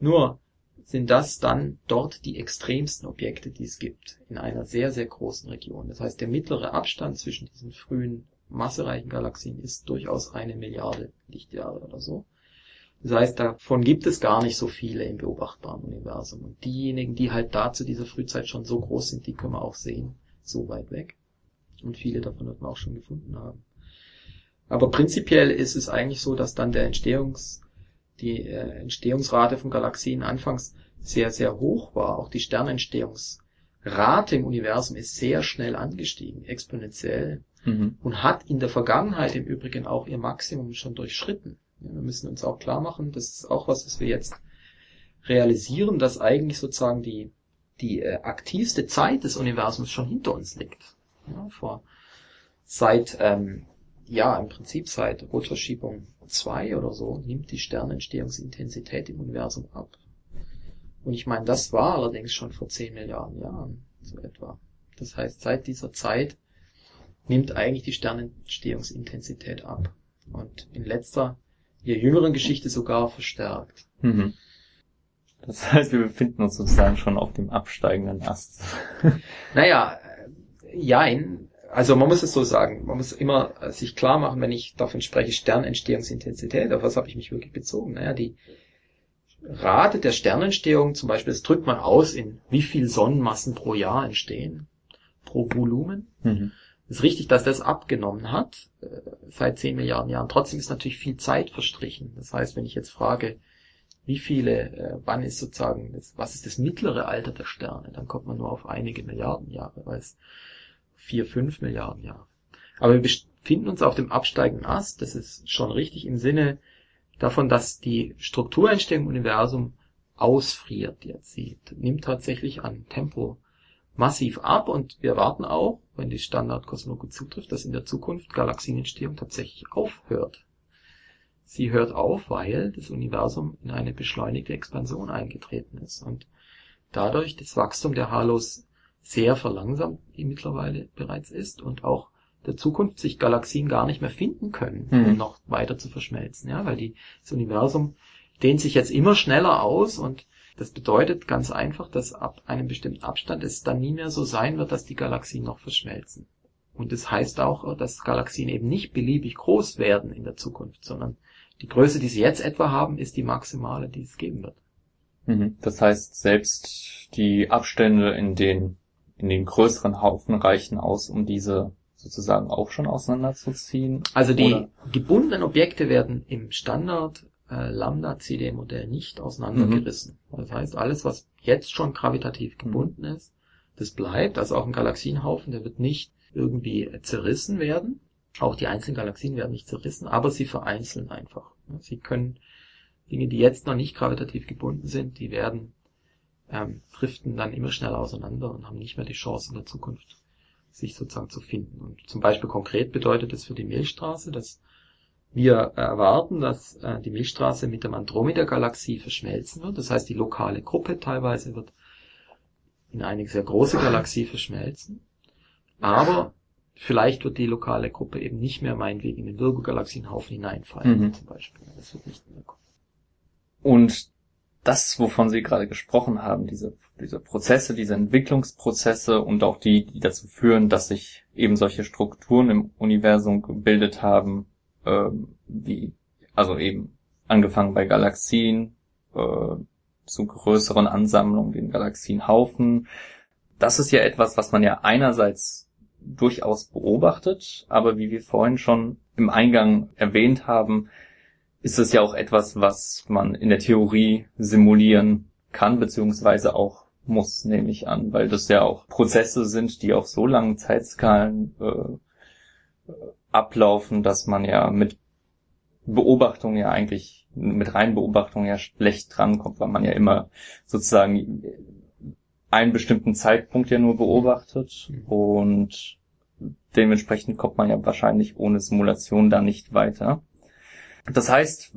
nur sind das dann dort die extremsten Objekte, die es gibt, in einer sehr, sehr großen Region. Das heißt, der mittlere Abstand zwischen diesen frühen massereichen Galaxien ist durchaus eine Milliarde Lichtjahre oder so. Das heißt, davon gibt es gar nicht so viele im beobachtbaren Universum. Und diejenigen, die halt da zu dieser Frühzeit schon so groß sind, die können wir auch sehen, so weit weg. Und viele davon wird man auch schon gefunden haben. Aber prinzipiell ist es eigentlich so, dass dann der Entstehungs, die äh, Entstehungsrate von Galaxien anfangs sehr, sehr hoch war. Auch die Sternentstehungsrate im Universum ist sehr schnell angestiegen, exponentiell Mhm. und hat in der Vergangenheit im Übrigen auch ihr Maximum schon durchschritten. Wir müssen uns auch klar machen, das ist auch was, was wir jetzt realisieren, dass eigentlich sozusagen die, die äh, aktivste Zeit des Universums schon hinter uns liegt. Ja, vor seit, ähm, ja, im Prinzip seit Rotverschiebung 2 oder so nimmt die Sternentstehungsintensität im Universum ab. Und ich meine, das war allerdings schon vor 10 Milliarden Jahren. so etwa. Das heißt, seit dieser Zeit nimmt eigentlich die Sternentstehungsintensität ab und in letzter, in der jüngeren Geschichte sogar verstärkt. Mhm. Das heißt, wir befinden uns sozusagen schon auf dem absteigenden Ast. naja, äh, jein. Also man muss es so sagen, man muss immer sich klar machen, wenn ich davon spreche, Sternentstehungsintensität, auf was habe ich mich wirklich bezogen? Naja, die Rate der Sternentstehung zum Beispiel, das drückt man aus in wie viel Sonnenmassen pro Jahr entstehen, pro Volumen. Mhm. Es ist richtig, dass das abgenommen hat äh, seit 10 Milliarden Jahren. Trotzdem ist natürlich viel Zeit verstrichen. Das heißt, wenn ich jetzt frage, wie viele, äh, wann ist sozusagen, das, was ist das mittlere Alter der Sterne, dann kommt man nur auf einige Milliarden Jahre, weil es vier, fünf Milliarden Jahre. Aber wir befinden uns auf dem absteigenden Ast, das ist schon richtig im Sinne davon, dass die Strukturentstehung im Universum ausfriert jetzt. Sie nimmt tatsächlich an Tempo massiv ab und wir erwarten auch, wenn die Standardkosmologie zutrifft, dass in der Zukunft Galaxienentstehung tatsächlich aufhört. Sie hört auf, weil das Universum in eine beschleunigte Expansion eingetreten ist und dadurch das Wachstum der Halos sehr verlangsamt mittlerweile bereits ist und auch der Zukunft sich Galaxien gar nicht mehr finden können, um mhm. noch weiter zu verschmelzen, ja, weil die, das Universum dehnt sich jetzt immer schneller aus und das bedeutet ganz einfach, dass ab einem bestimmten Abstand es dann nie mehr so sein wird, dass die Galaxien noch verschmelzen. Und das heißt auch, dass Galaxien eben nicht beliebig groß werden in der Zukunft, sondern die Größe, die sie jetzt etwa haben, ist die maximale, die es geben wird. Mhm. Das heißt, selbst die Abstände in den, in den größeren Haufen reichen aus, um diese sozusagen auch schon auseinanderzuziehen? Also die oder? gebundenen Objekte werden im Standard äh, Lambda-CD-Modell nicht auseinandergerissen. Mhm. Das heißt, alles, was jetzt schon gravitativ mhm. gebunden mhm. ist, das bleibt. Also auch ein Galaxienhaufen, der wird nicht irgendwie zerrissen werden. Auch die einzelnen Galaxien werden nicht zerrissen, aber sie vereinzeln einfach. Sie können Dinge, die jetzt noch nicht gravitativ gebunden sind, die werden ähm, driften dann immer schneller auseinander und haben nicht mehr die Chance in der Zukunft, sich sozusagen zu finden. Und zum Beispiel konkret bedeutet es für die Milchstraße, dass wir erwarten, dass äh, die Milchstraße mit der Andromeda-Galaxie verschmelzen wird. Das heißt, die lokale Gruppe teilweise wird in eine sehr große Galaxie verschmelzen. Aber vielleicht wird die lokale Gruppe eben nicht mehr meinetwegen in den Virgo-Galaxienhaufen hineinfallen, mhm. zum Beispiel. Das wird nicht mehr kommen. Und das, wovon Sie gerade gesprochen haben, diese, diese Prozesse, diese Entwicklungsprozesse und auch die, die dazu führen, dass sich eben solche Strukturen im Universum gebildet haben, äh, wie, also eben angefangen bei Galaxien, äh, zu größeren Ansammlungen, den Galaxienhaufen. Das ist ja etwas, was man ja einerseits durchaus beobachtet, aber wie wir vorhin schon im Eingang erwähnt haben, ist es ja auch etwas, was man in der Theorie simulieren kann, beziehungsweise auch muss, nehme ich an, weil das ja auch Prozesse sind, die auf so langen Zeitskalen äh, ablaufen, dass man ja mit Beobachtung ja eigentlich, mit reinen Beobachtung ja schlecht drankommt, weil man ja immer sozusagen einen bestimmten Zeitpunkt ja nur beobachtet und dementsprechend kommt man ja wahrscheinlich ohne Simulation da nicht weiter. Das heißt,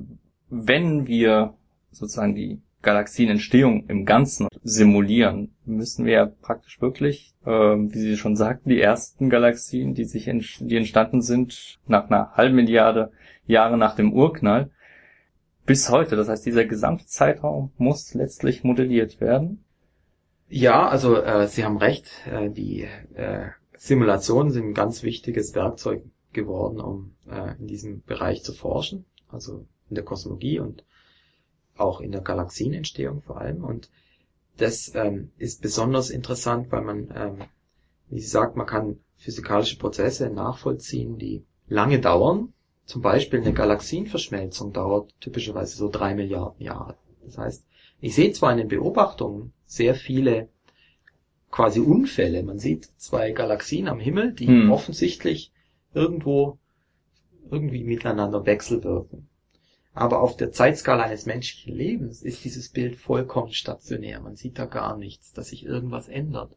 wenn wir sozusagen die Galaxienentstehung im Ganzen simulieren, müssen wir ja praktisch wirklich, äh, wie Sie schon sagten, die ersten Galaxien, die sich die entstanden sind nach einer halben Milliarde Jahre nach dem Urknall, bis heute. Das heißt, dieser gesamte Zeitraum muss letztlich modelliert werden. Ja, also äh, Sie haben recht. Äh, die äh, Simulationen sind ein ganz wichtiges Werkzeug geworden, um äh, in diesem Bereich zu forschen, also in der Kosmologie und auch in der Galaxienentstehung vor allem. Und das ähm, ist besonders interessant, weil man, ähm, wie sie sagt, man kann physikalische Prozesse nachvollziehen, die lange dauern. Zum Beispiel eine Galaxienverschmelzung dauert typischerweise so drei Milliarden Jahre. Das heißt, ich sehe zwar in den Beobachtungen sehr viele quasi Unfälle. Man sieht zwei Galaxien am Himmel, die hm. offensichtlich irgendwo irgendwie miteinander wechselwirken. Aber auf der Zeitskala eines menschlichen Lebens ist dieses Bild vollkommen stationär. Man sieht da gar nichts, dass sich irgendwas ändert.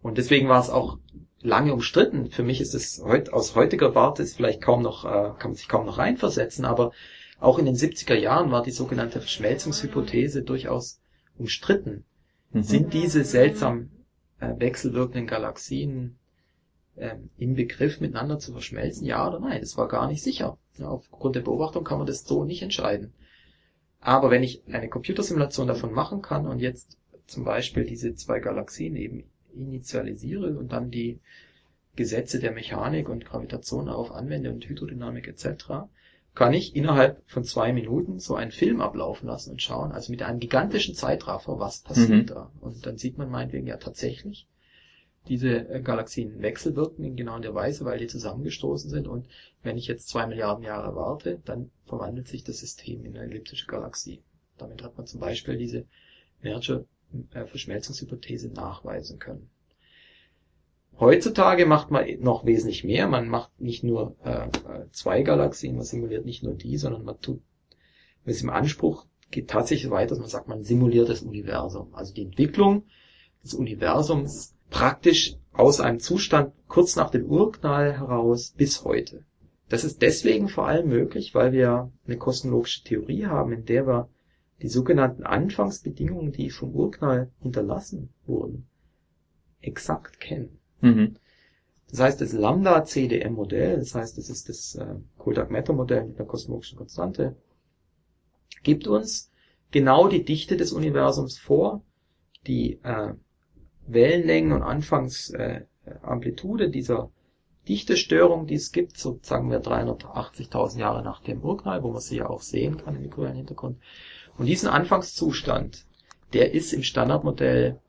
Und deswegen war es auch lange umstritten. Für mich ist es heut, aus heutiger Warte ist vielleicht kaum noch, äh, kann man sich kaum noch reinversetzen, aber auch in den 70er Jahren war die sogenannte Verschmelzungshypothese durchaus umstritten. Mhm. Sind diese seltsam äh, wechselwirkenden Galaxien äh, im Begriff miteinander zu verschmelzen, ja oder nein. Das war gar nicht sicher. Ja, aufgrund der Beobachtung kann man das so nicht entscheiden. Aber wenn ich eine Computersimulation davon machen kann und jetzt zum Beispiel diese zwei Galaxien eben initialisiere und dann die Gesetze der Mechanik und Gravitation darauf anwende und Hydrodynamik etc., kann ich innerhalb von zwei Minuten so einen Film ablaufen lassen und schauen, also mit einem gigantischen Zeitraffer, was passiert mhm. da. Und dann sieht man meinetwegen ja tatsächlich, diese äh, Galaxien wechselwirken in genau der Weise, weil die zusammengestoßen sind. Und wenn ich jetzt zwei Milliarden Jahre warte, dann verwandelt sich das System in eine elliptische Galaxie. Damit hat man zum Beispiel diese Merger äh, nachweisen können. Heutzutage macht man noch wesentlich mehr. Man macht nicht nur äh, zwei Galaxien, man simuliert nicht nur die, sondern man tut, man ist im Anspruch, geht tatsächlich weiter, dass man sagt, man simuliert das Universum. Also die Entwicklung des Universums praktisch aus einem Zustand kurz nach dem Urknall heraus bis heute. Das ist deswegen vor allem möglich, weil wir eine kosmologische Theorie haben, in der wir die sogenannten Anfangsbedingungen, die vom Urknall hinterlassen wurden, exakt kennen. Mhm. Das heißt, das Lambda-CDM-Modell, das heißt, das ist das äh, Kodak-Matter-Modell mit einer kosmologischen Konstante, gibt uns genau die Dichte des Universums vor, die äh, Wellenlängen und Anfangsamplitude dieser Dichtestörung, die es gibt, so sagen wir 380.000 Jahre nach dem Urknall, wo man sie ja auch sehen kann im Mikrowellenhintergrund. Und diesen Anfangszustand, der ist im Standardmodell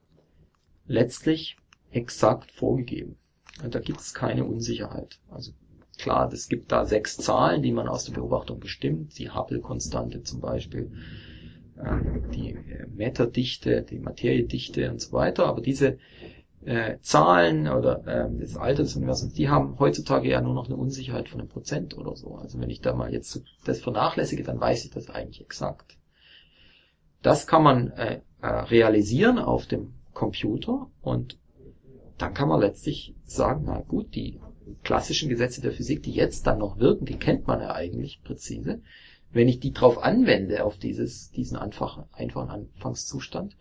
letztlich exakt vorgegeben. Und da gibt es keine Unsicherheit. Also klar, es gibt da sechs Zahlen, die man aus der Beobachtung bestimmt, die Hubble-Konstante zum Beispiel, die äh, Matter-Dichte, die Materiedichte und so weiter, aber diese äh, Zahlen oder äh, das Alter des Universums, die haben heutzutage ja nur noch eine Unsicherheit von einem Prozent oder so. Also wenn ich da mal jetzt das vernachlässige, dann weiß ich das eigentlich exakt. Das kann man äh, äh, realisieren auf dem Computer und dann kann man letztlich sagen, na gut, die klassischen Gesetze der Physik, die jetzt dann noch wirken, die kennt man ja eigentlich präzise. Wenn ich die drauf anwende, auf dieses, diesen einfachen, einfachen Anfangszustand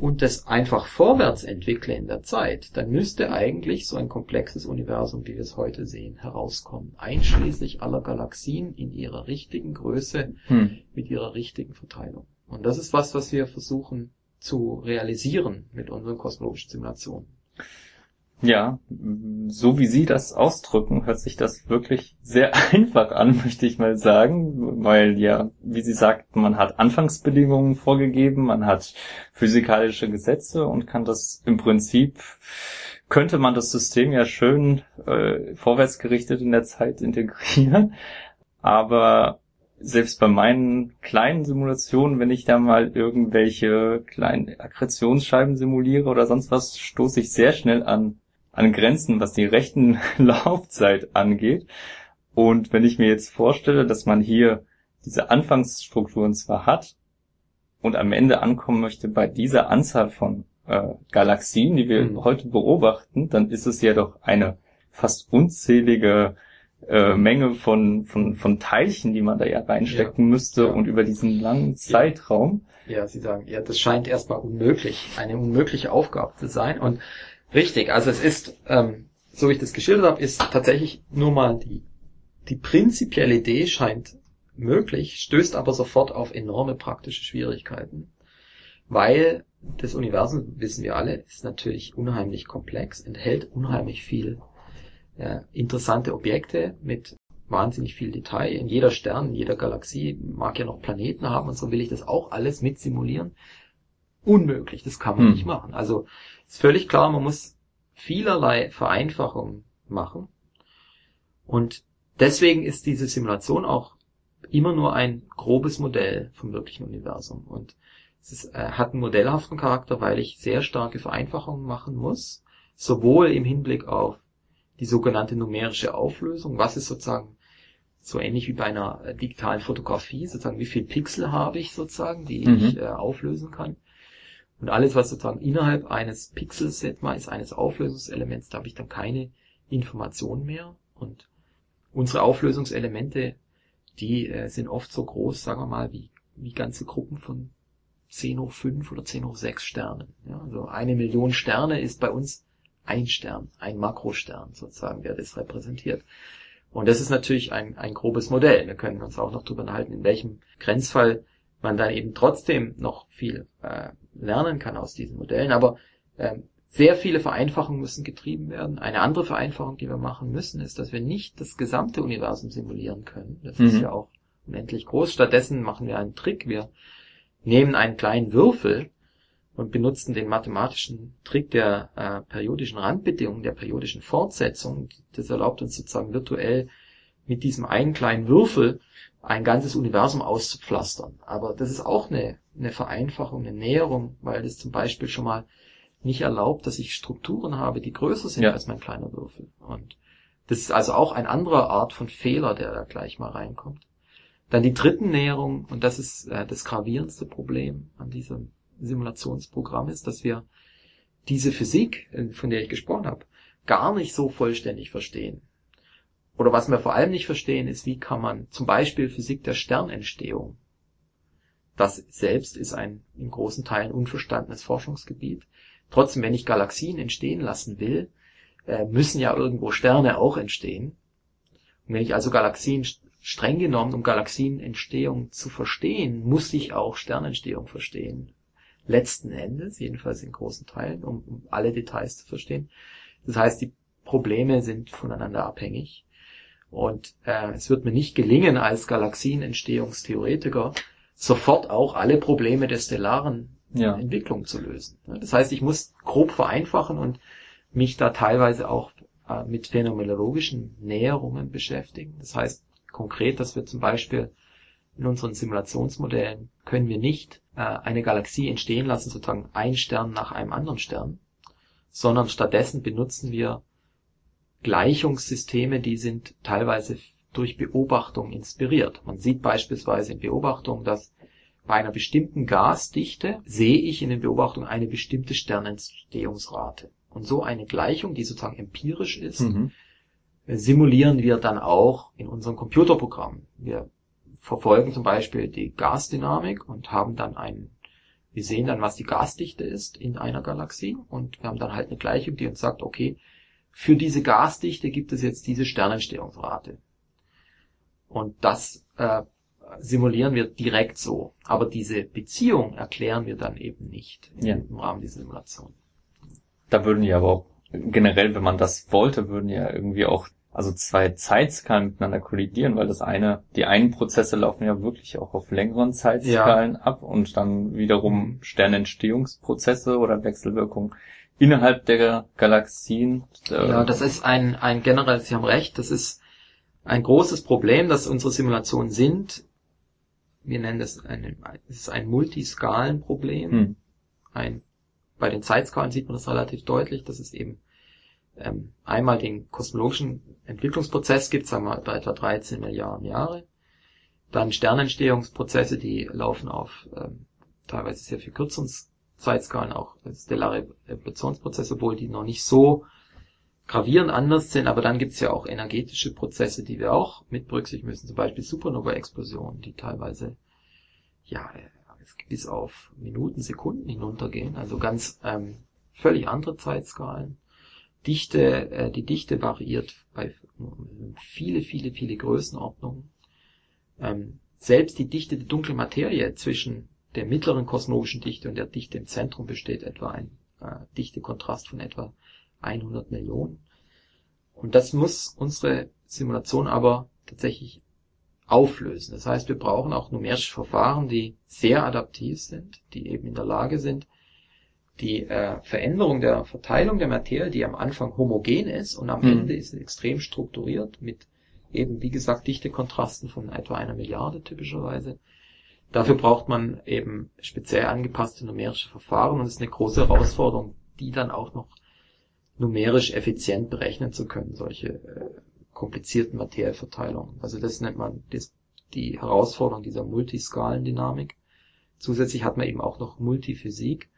und das einfach vorwärts entwickle in der Zeit, dann müsste eigentlich so ein komplexes Universum, wie wir es heute sehen, herauskommen. Einschließlich aller Galaxien in ihrer richtigen Größe, hm. mit ihrer richtigen Verteilung. Und das ist was, was wir versuchen zu realisieren mit unseren kosmologischen Simulationen. Ja, so wie Sie das ausdrücken, hört sich das wirklich sehr einfach an, möchte ich mal sagen, weil ja, wie Sie sagt, man hat Anfangsbedingungen vorgegeben, man hat physikalische Gesetze und kann das im Prinzip könnte man das System ja schön äh, vorwärtsgerichtet in der Zeit integrieren, aber selbst bei meinen kleinen Simulationen, wenn ich da mal irgendwelche kleinen Akkretionsscheiben simuliere oder sonst was, stoße ich sehr schnell an, an Grenzen, was die rechten Laufzeit angeht. Und wenn ich mir jetzt vorstelle, dass man hier diese Anfangsstrukturen zwar hat und am Ende ankommen möchte bei dieser Anzahl von äh, Galaxien, die wir mhm. heute beobachten, dann ist es ja doch eine fast unzählige äh, Menge von, von, von Teilchen, die man da ja reinstecken ja. müsste ja. und über diesen langen Zeitraum. Ja. ja, Sie sagen, ja, das scheint erstmal unmöglich, eine unmögliche Aufgabe zu sein. Und richtig, also es ist, ähm, so wie ich das geschildert habe, ist tatsächlich nur mal die, die prinzipielle Idee scheint möglich, stößt aber sofort auf enorme praktische Schwierigkeiten, weil das Universum, wissen wir alle, ist natürlich unheimlich komplex, enthält unheimlich viel äh, interessante Objekte mit wahnsinnig viel Detail. In jeder Stern, in jeder Galaxie mag ja noch Planeten haben und so will ich das auch alles mit simulieren. Unmöglich, das kann man hm. nicht machen. Also ist völlig klar, man muss vielerlei Vereinfachungen machen. Und deswegen ist diese Simulation auch immer nur ein grobes Modell vom wirklichen Universum. Und es ist, äh, hat einen modellhaften Charakter, weil ich sehr starke Vereinfachungen machen muss, sowohl im Hinblick auf die sogenannte numerische Auflösung. Was ist sozusagen so ähnlich wie bei einer äh, digitalen Fotografie, sozusagen wie viel Pixel habe ich sozusagen, die mhm. ich äh, auflösen kann. Und alles, was sozusagen innerhalb eines Pixels jetzt mal ist, eines Auflösungselements, da habe ich dann keine Informationen mehr. Und unsere Auflösungselemente, die äh, sind oft so groß, sagen wir mal, wie, wie ganze Gruppen von 10 hoch 5 oder 10 hoch 6 Sternen. Ja, also eine Million Sterne ist bei uns ein Stern, ein Makrostern sozusagen, der das repräsentiert. Und das ist natürlich ein, ein grobes Modell. Wir können uns auch noch darüber unterhalten, in welchem Grenzfall man dann eben trotzdem noch viel äh, lernen kann aus diesen Modellen. Aber äh, sehr viele Vereinfachungen müssen getrieben werden. Eine andere Vereinfachung, die wir machen müssen, ist, dass wir nicht das gesamte Universum simulieren können. Das mhm. ist ja auch unendlich groß. Stattdessen machen wir einen Trick. Wir nehmen einen kleinen Würfel und benutzen den mathematischen Trick der äh, periodischen Randbedingungen, der periodischen Fortsetzung. Das erlaubt uns sozusagen virtuell mit diesem einen kleinen Würfel ein ganzes Universum auszupflastern. Aber das ist auch eine, eine Vereinfachung, eine Näherung, weil das zum Beispiel schon mal nicht erlaubt, dass ich Strukturen habe, die größer sind ja. als mein kleiner Würfel. Und das ist also auch ein anderer Art von Fehler, der da gleich mal reinkommt. Dann die dritten Näherung, und das ist äh, das gravierendste Problem an diesem Simulationsprogramm ist, dass wir diese Physik, äh, von der ich gesprochen habe, gar nicht so vollständig verstehen. Oder was wir vor allem nicht verstehen, ist, wie kann man zum Beispiel Physik der Sternentstehung. Das selbst ist ein in großen Teilen unverstandenes Forschungsgebiet. Trotzdem, wenn ich Galaxien entstehen lassen will, äh, müssen ja irgendwo Sterne auch entstehen. Und wenn ich also Galaxien streng genommen, um Galaxienentstehung zu verstehen, muss ich auch Sternentstehung verstehen letzten Endes, jedenfalls in großen Teilen, um, um alle Details zu verstehen. Das heißt, die Probleme sind voneinander abhängig. Und äh, es wird mir nicht gelingen, als Galaxienentstehungstheoretiker sofort auch alle Probleme der stellaren ja. Entwicklung zu lösen. Das heißt, ich muss grob vereinfachen und mich da teilweise auch äh, mit phänomenologischen Näherungen beschäftigen. Das heißt konkret, dass wir zum Beispiel in unseren Simulationsmodellen können wir nicht äh, eine Galaxie entstehen lassen, sozusagen ein Stern nach einem anderen Stern, sondern stattdessen benutzen wir Gleichungssysteme, die sind teilweise durch Beobachtung inspiriert. Man sieht beispielsweise in Beobachtung, dass bei einer bestimmten Gasdichte sehe ich in den Beobachtungen eine bestimmte Sternentstehungsrate. Und so eine Gleichung, die sozusagen empirisch ist, mhm. simulieren wir dann auch in unserem Computerprogramm. Wir verfolgen zum Beispiel die Gasdynamik und haben dann einen, wir sehen dann, was die Gasdichte ist in einer Galaxie und wir haben dann halt eine Gleichung, die uns sagt, okay, für diese Gasdichte gibt es jetzt diese Sternentstehungsrate. Und das äh, simulieren wir direkt so. Aber diese Beziehung erklären wir dann eben nicht ja. im Rahmen dieser Simulation. Da würden ja aber auch generell, wenn man das wollte, würden ja irgendwie auch also zwei Zeitskalen miteinander kollidieren, weil das eine, die einen Prozesse laufen ja wirklich auch auf längeren Zeitskalen ja. ab und dann wiederum Sternentstehungsprozesse oder Wechselwirkungen innerhalb der Galaxien. Äh ja, das ist ein, ein generell, Sie haben recht, das ist ein großes Problem, dass unsere Simulationen sind. Wir nennen das ein, es ist ein Multiskalenproblem. Hm. Ein, bei den Zeitskalen sieht man das relativ deutlich, dass es eben ähm, einmal den kosmologischen Entwicklungsprozess gibt, sagen wir bei etwa 13 Milliarden Jahre. Dann Sternentstehungsprozesse, die laufen auf ähm, teilweise sehr viel kürzeren Zeitskalen, auch stellare Evolutionsprozesse, obwohl die noch nicht so gravierend anders sind, aber dann gibt's ja auch energetische Prozesse, die wir auch mit berücksichtigen müssen, zum Beispiel Supernova-Explosionen, die teilweise ja bis auf Minuten, Sekunden hinuntergehen, also ganz ähm, völlig andere Zeitskalen. Dichte, äh, die Dichte variiert bei viele, viele, viele Größenordnungen. Ähm, selbst die Dichte der dunklen Materie zwischen der mittleren kosmologischen Dichte und der Dichte im Zentrum besteht etwa ein äh, Dichtekontrast von etwa 100 Millionen. Und das muss unsere Simulation aber tatsächlich auflösen. Das heißt, wir brauchen auch numerische Verfahren, die sehr adaptiv sind, die eben in der Lage sind, die äh, Veränderung der Verteilung der Materie, die am Anfang homogen ist und am mhm. Ende ist extrem strukturiert mit eben, wie gesagt, dichte Kontrasten von etwa einer Milliarde typischerweise. Dafür braucht man eben speziell angepasste numerische Verfahren und es ist eine große Herausforderung, die dann auch noch numerisch effizient berechnen zu können, solche äh, komplizierten Materieverteilungen. Also das nennt man das, die Herausforderung dieser Multiskalendynamik. Zusätzlich hat man eben auch noch Multiphysik.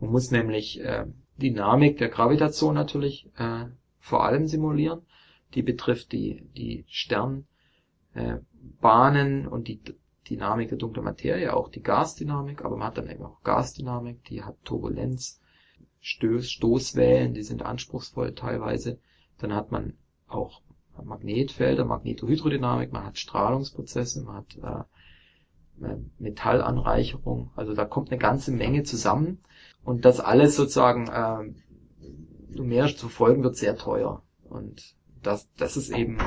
Man muss nämlich äh, Dynamik der Gravitation natürlich äh, vor allem simulieren. Die betrifft die, die Sternbahnen äh, und die, Dynamik der dunklen Materie, auch die Gasdynamik, aber man hat dann eben auch Gasdynamik, die hat Turbulenz, Stoß, Stoßwellen, die sind anspruchsvoll teilweise. Dann hat man auch Magnetfelder, Magnetohydrodynamik, man hat Strahlungsprozesse, man hat äh, Metallanreicherung, also da kommt eine ganze Menge zusammen und das alles sozusagen äh, numerisch zu folgen wird sehr teuer und das, das ist eben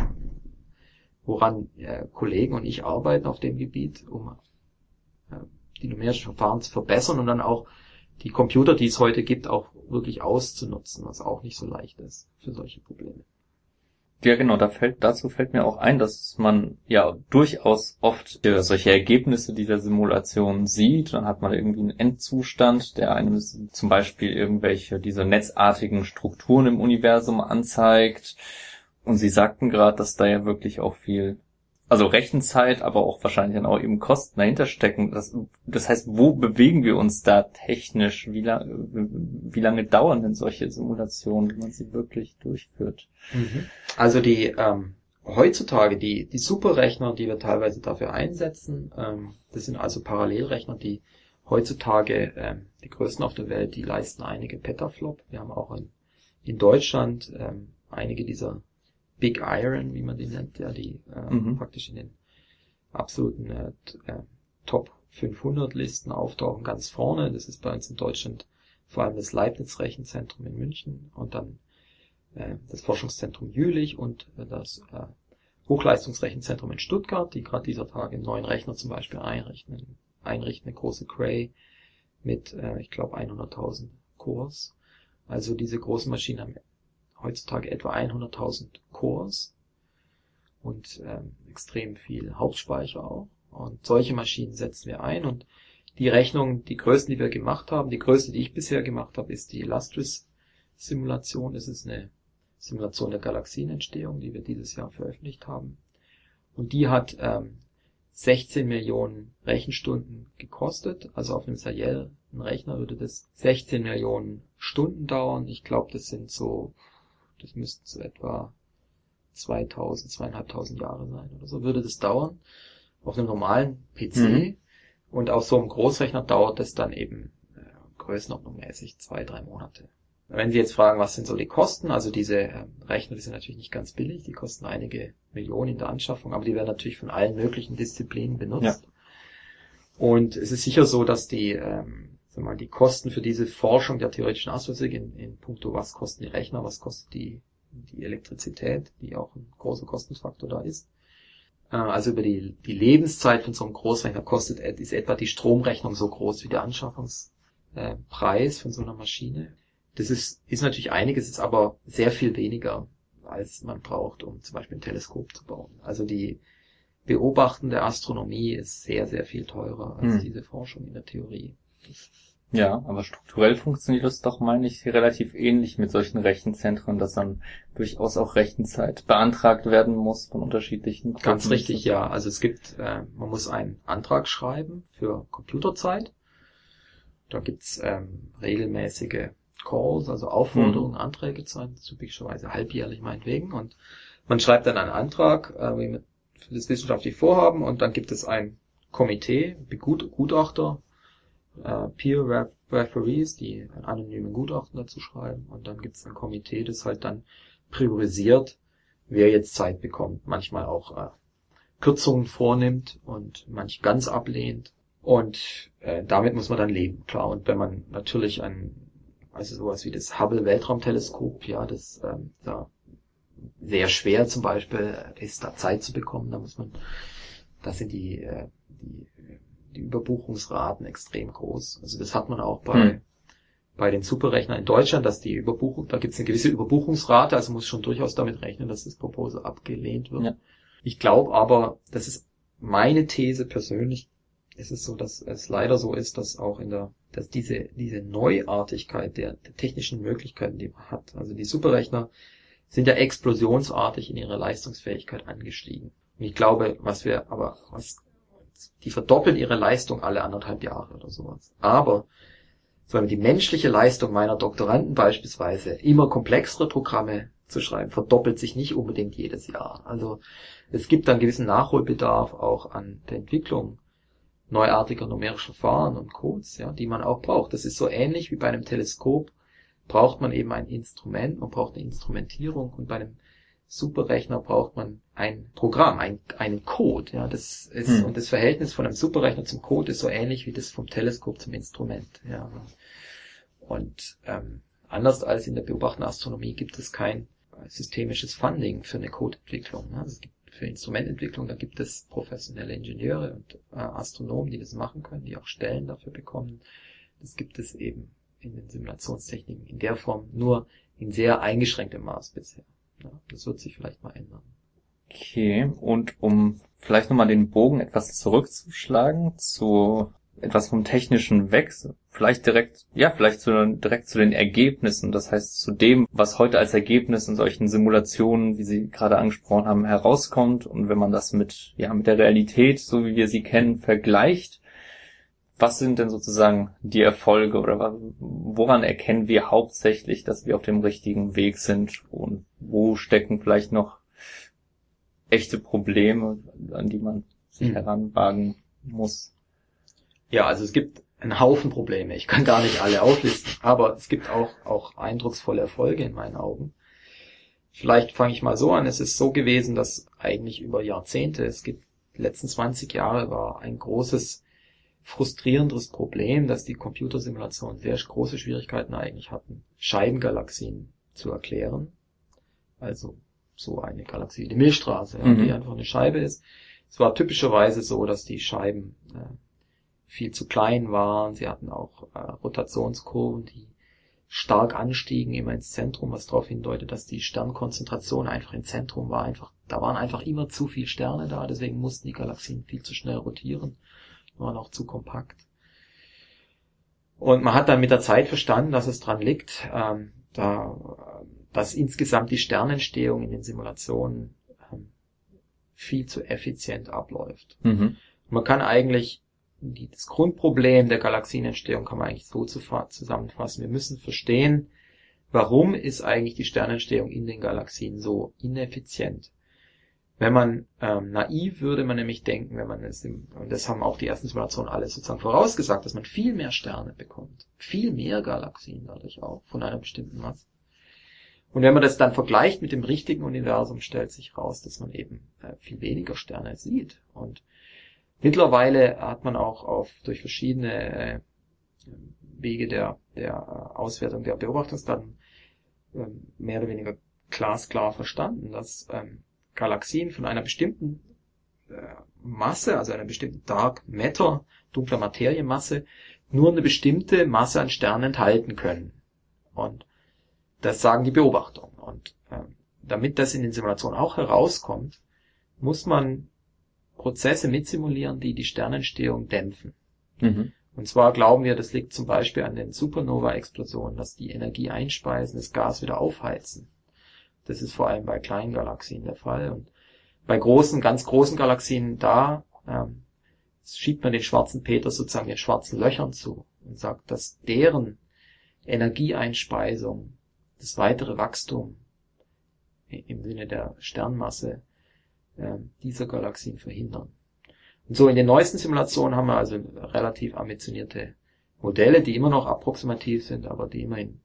woran äh, Kollegen und ich arbeiten auf dem Gebiet, um äh, die numerischen Verfahren zu verbessern und dann auch die Computer, die es heute gibt, auch wirklich auszunutzen, was auch nicht so leicht ist für solche Probleme. Ja, genau, da fällt, dazu fällt mir auch ein, dass man ja durchaus oft äh, solche Ergebnisse dieser Simulation sieht. Dann hat man irgendwie einen Endzustand, der einem zum Beispiel irgendwelche dieser netzartigen Strukturen im Universum anzeigt. Und Sie sagten gerade, dass da ja wirklich auch viel also Rechenzeit, aber auch wahrscheinlich dann auch eben Kosten dahinter stecken. Das, das heißt, wo bewegen wir uns da technisch? Wie, lang, wie lange dauern denn solche Simulationen, wenn man sie wirklich durchführt? Mhm. Also die ähm, heutzutage die die Superrechner, die wir teilweise dafür einsetzen, ähm, das sind also Parallelrechner, die heutzutage ähm, die größten auf der Welt, die leisten einige Petaflop. Wir haben auch in, in Deutschland ähm, einige dieser Big Iron, wie man die nennt, ja, die äh, mhm. praktisch in den absoluten äh, äh Top 500 Listen auftauchen, ganz vorne. Das ist bei uns in Deutschland vor allem das Leibniz Rechenzentrum in München und dann äh, das Forschungszentrum Jülich und äh, das äh, Hochleistungsrechenzentrum in Stuttgart, die gerade dieser Tage einen neuen Rechner zum Beispiel einrichten, einrichten eine große Cray mit, äh, ich glaube, 100.000 Cores. Also diese großen Maschinen haben heutzutage etwa 100.000 Cores und ähm, extrem viel Hauptspeicher auch. Und solche Maschinen setzen wir ein und die Rechnung, die größten, die wir gemacht haben, die größte, die ich bisher gemacht habe, ist die Illustris-Simulation. Das ist eine Simulation der Galaxienentstehung, die wir dieses Jahr veröffentlicht haben. Und die hat ähm, 16 Millionen Rechenstunden gekostet. Also auf einem Seriellen-Rechner würde das 16 Millionen Stunden dauern. Ich glaube, das sind so das müssten so etwa 2000, zweieinhalbtausend Jahre sein oder so, würde das dauern. Auf einem normalen PC. Mhm. Und auf so einem Großrechner dauert das dann eben äh, größenordnungmäßig zwei, drei Monate. Wenn Sie jetzt fragen, was sind so die Kosten, also diese äh, Rechner, die sind natürlich nicht ganz billig, die kosten einige Millionen in der Anschaffung, aber die werden natürlich von allen möglichen Disziplinen benutzt. Ja. Und es ist sicher so, dass die ähm, sag mal, die Kosten für diese Forschung der theoretischen Astrophysik in, in puncto, was kosten die Rechner, was kostet die, die Elektrizität, die auch ein großer Kostenfaktor da ist. Äh, also über die, die Lebenszeit von so einem Großrechner kostet, ist etwa die Stromrechnung so groß wie der Anschaffungspreis von so einer Maschine. Das ist, ist natürlich einiges, ist aber sehr viel weniger, als man braucht, um zum Beispiel ein Teleskop zu bauen. Also die beobachtende Astronomie ist sehr, sehr viel teurer als hm. diese Forschung in der Theorie. Ja, aber strukturell funktioniert das doch, meine ich, relativ ähnlich mit solchen Rechenzentren, dass dann durchaus auch Rechenzeit beantragt werden muss von unterschiedlichen Gruppen. Ganz richtig, ja. Also es gibt, äh, man muss einen Antrag schreiben für Computerzeit. Da gibt's ähm, regelmäßige Calls, also Aufforderungen, mhm. Anträge zu sein, typischerweise halbjährlich meinetwegen. Und man schreibt dann einen Antrag äh, für das wissenschaftliche Vorhaben und dann gibt es ein Komitee, Gutachter, äh, Peer Referees, die ein anonyme Gutachten dazu schreiben und dann gibt es ein Komitee, das halt dann priorisiert, wer jetzt Zeit bekommt, manchmal auch äh, Kürzungen vornimmt und manch ganz ablehnt und äh, damit muss man dann leben, klar. Und wenn man natürlich ein, also sowas wie das Hubble Weltraumteleskop, ja, das ähm, da sehr schwer zum Beispiel ist, da Zeit zu bekommen, da muss man, da sind die, äh, die die Überbuchungsraten extrem groß. Also das hat man auch bei, hm. bei den Superrechnern in Deutschland, dass die Überbuchung, da gibt es eine gewisse Überbuchungsrate, also muss schon durchaus damit rechnen, dass das Proposal abgelehnt wird. Ja. Ich glaube aber, das ist meine These persönlich, ist es so, dass es leider so ist, dass auch in der, dass diese, diese Neuartigkeit der, der technischen Möglichkeiten, die man hat, also die Superrechner sind ja explosionsartig in ihrer Leistungsfähigkeit angestiegen. Und ich glaube, was wir aber, was die verdoppeln ihre Leistung alle anderthalb Jahre oder sowas. Aber sondern die menschliche Leistung meiner Doktoranden beispielsweise, immer komplexere Programme zu schreiben, verdoppelt sich nicht unbedingt jedes Jahr. Also es gibt dann gewissen Nachholbedarf auch an der Entwicklung neuartiger numerischer Verfahren und Codes, ja, die man auch braucht. Das ist so ähnlich wie bei einem Teleskop braucht man eben ein Instrument, man braucht eine Instrumentierung und bei einem Superrechner braucht man ein Programm, ein, einen Code. Ja, das ist, hm. und das Verhältnis von einem Superrechner zum Code ist so ähnlich wie das vom Teleskop zum Instrument. Ja. Und ähm, anders als in der beobachtenden Astronomie gibt es kein systemisches Funding für eine Codeentwicklung. Ne? Also es gibt für Instrumententwicklung, da gibt es professionelle Ingenieure und äh, Astronomen, die das machen können, die auch Stellen dafür bekommen. Das gibt es eben in den Simulationstechniken in der Form nur in sehr eingeschränktem Maß bisher. Ja, das wird sich vielleicht mal ändern. Okay, und um vielleicht nochmal den Bogen etwas zurückzuschlagen zu etwas vom Technischen weg, vielleicht direkt, ja, vielleicht zu, direkt zu den Ergebnissen, das heißt zu dem, was heute als Ergebnis in solchen Simulationen, wie Sie gerade angesprochen haben, herauskommt. Und wenn man das mit, ja, mit der Realität, so wie wir sie kennen, vergleicht, was sind denn sozusagen die Erfolge oder woran erkennen wir hauptsächlich, dass wir auf dem richtigen Weg sind? Und wo stecken vielleicht noch echte Probleme, an die man sich mhm. heranwagen muss? Ja, also es gibt einen Haufen Probleme. Ich kann gar nicht alle auflisten, aber es gibt auch, auch eindrucksvolle Erfolge in meinen Augen. Vielleicht fange ich mal so an. Es ist so gewesen, dass eigentlich über Jahrzehnte, es gibt die letzten 20 Jahre war ein großes frustrierendes Problem, dass die Computersimulationen sehr große Schwierigkeiten eigentlich hatten, Scheibengalaxien zu erklären. Also so eine Galaxie, die Milchstraße, mhm. die einfach eine Scheibe ist. Es war typischerweise so, dass die Scheiben äh, viel zu klein waren. Sie hatten auch äh, Rotationskurven, die stark anstiegen, immer ins Zentrum, was darauf hindeutet, dass die Sternkonzentration einfach im Zentrum war. Einfach, da waren einfach immer zu viele Sterne da, deswegen mussten die Galaxien viel zu schnell rotieren, waren auch zu kompakt. Und man hat dann mit der Zeit verstanden, dass es dran liegt, ähm, da, dass insgesamt die Sternentstehung in den Simulationen ähm, viel zu effizient abläuft. Mhm. Man kann eigentlich das Grundproblem der Galaxienentstehung kann man eigentlich so zusammenfassen. Wir müssen verstehen, warum ist eigentlich die Sternentstehung in den Galaxien so ineffizient. Wenn man ähm, naiv würde man nämlich denken, wenn man es, im, und das haben auch die ersten Simulationen alle sozusagen vorausgesagt, dass man viel mehr Sterne bekommt, viel mehr Galaxien dadurch auch von einer bestimmten Masse. Und wenn man das dann vergleicht mit dem richtigen Universum, stellt sich raus, dass man eben äh, viel weniger Sterne sieht. Und Mittlerweile hat man auch auf, durch verschiedene äh, Wege der, der äh, Auswertung der Beobachtungsdaten ähm, mehr oder weniger glasklar verstanden, dass ähm, Galaxien von einer bestimmten Masse, also einer bestimmten Dark Matter, dunkler Materiemasse, nur eine bestimmte Masse an Sternen enthalten können. Und das sagen die Beobachter. Und ähm, damit das in den Simulationen auch herauskommt, muss man Prozesse mitsimulieren, die die Sternentstehung dämpfen. Mhm. Und zwar glauben wir, das liegt zum Beispiel an den Supernova-Explosionen, dass die Energie einspeisen, das Gas wieder aufheizen. Das ist vor allem bei kleinen Galaxien der Fall. Und bei großen, ganz großen Galaxien da ähm, schiebt man den schwarzen Peter sozusagen den schwarzen Löchern zu und sagt, dass deren Energieeinspeisung, das weitere Wachstum im Sinne der Sternmasse äh, dieser Galaxien verhindern. Und so in den neuesten Simulationen haben wir also relativ ambitionierte Modelle, die immer noch approximativ sind, aber die immerhin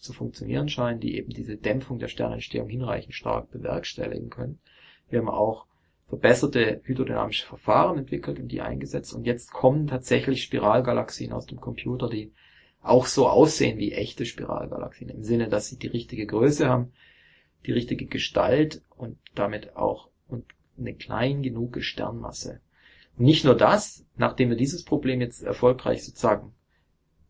zu funktionieren scheinen, die eben diese Dämpfung der Sternentstehung hinreichend stark bewerkstelligen können. Wir haben auch verbesserte hydrodynamische Verfahren entwickelt und die eingesetzt. Und jetzt kommen tatsächlich Spiralgalaxien aus dem Computer, die auch so aussehen wie echte Spiralgalaxien, im Sinne, dass sie die richtige Größe haben, die richtige Gestalt und damit auch und eine klein genug Sternmasse. Und nicht nur das, nachdem wir dieses Problem jetzt erfolgreich sozusagen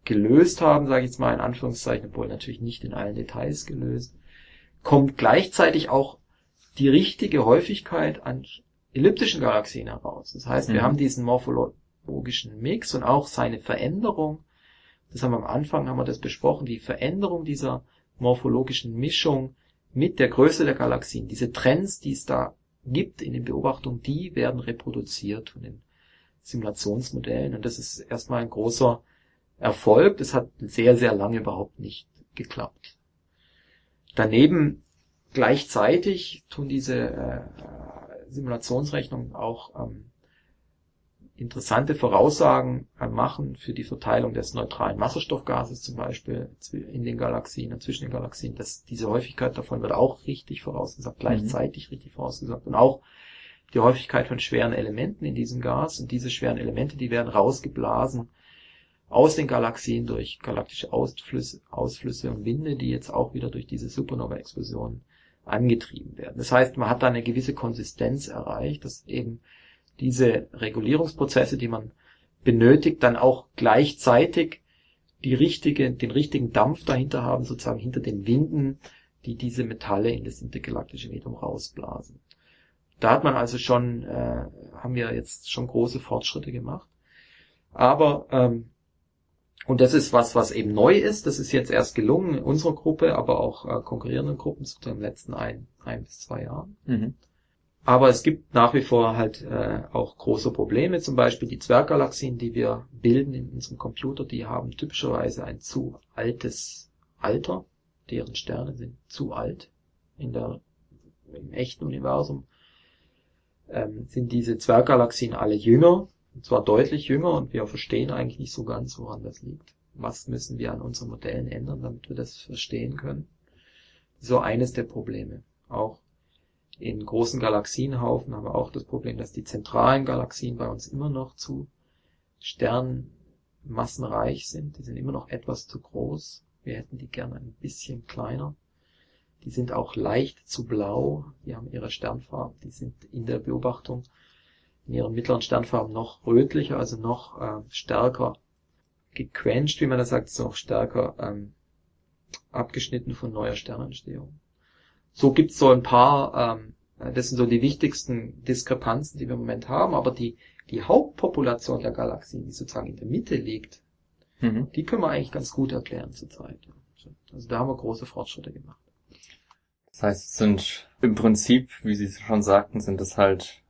gelöst haben, sage ich jetzt mal in Anführungszeichen, obwohl natürlich nicht in allen Details gelöst, kommt gleichzeitig auch die richtige Häufigkeit an elliptischen Galaxien heraus. Das heißt, wir mhm. haben diesen morphologischen Mix und auch seine Veränderung. Das haben wir am Anfang, haben wir das besprochen, die Veränderung dieser morphologischen Mischung mit der Größe der Galaxien, diese Trends, die es da gibt in den Beobachtungen, die werden reproduziert von den Simulationsmodellen. Und das ist erstmal ein großer Erfolg. Das hat sehr, sehr lange überhaupt nicht geklappt. Daneben gleichzeitig tun diese äh, Simulationsrechnungen auch ähm, interessante Voraussagen machen für die Verteilung des neutralen Wasserstoffgases zum Beispiel in den Galaxien und zwischen den Galaxien. Das, diese Häufigkeit davon wird auch richtig vorausgesagt, mhm. gleichzeitig richtig vorausgesagt. Und auch die Häufigkeit von schweren Elementen in diesem Gas. Und diese schweren Elemente, die werden rausgeblasen aus den Galaxien durch galaktische Ausflüsse, Ausflüsse und Winde, die jetzt auch wieder durch diese Supernova-Explosion angetrieben werden. Das heißt, man hat da eine gewisse Konsistenz erreicht, dass eben diese Regulierungsprozesse, die man benötigt, dann auch gleichzeitig die richtige, den richtigen Dampf dahinter haben, sozusagen hinter den Winden, die diese Metalle in das intergalaktische Medium rausblasen. Da hat man also schon, äh, haben wir jetzt schon große Fortschritte gemacht. Aber, ähm, und das ist was, was eben neu ist, das ist jetzt erst gelungen in unserer Gruppe, aber auch äh, konkurrierenden Gruppen, so im letzten ein, ein bis zwei Jahren. Mhm. Aber es gibt nach wie vor halt äh, auch große Probleme. Zum Beispiel die Zwerggalaxien, die wir bilden in unserem Computer, die haben typischerweise ein zu altes Alter. Deren Sterne sind zu alt. In der, Im echten Universum ähm, sind diese Zwerggalaxien alle jünger, und zwar deutlich jünger, und wir verstehen eigentlich nicht so ganz, woran das liegt. Was müssen wir an unseren Modellen ändern, damit wir das verstehen können? So eines der Probleme. Auch in großen Galaxienhaufen haben wir auch das Problem, dass die zentralen Galaxien bei uns immer noch zu sternmassenreich sind. Die sind immer noch etwas zu groß. Wir hätten die gerne ein bisschen kleiner. Die sind auch leicht zu blau. Die haben ihre Sternfarben. Die sind in der Beobachtung in ihren mittleren Sternfarben noch rötlicher, also noch äh, stärker gequetscht, wie man das sagt, noch stärker ähm, abgeschnitten von neuer Sternentstehung so gibt's so ein paar, ähm, das sind so die wichtigsten Diskrepanzen, die wir im Moment haben, aber die, die Hauptpopulation der Galaxien, die sozusagen in der Mitte liegt, mhm. die können wir eigentlich ganz gut erklären zurzeit. Also da haben wir große Fortschritte gemacht. Das heißt, es sind im Prinzip, wie Sie schon sagten, sind es halt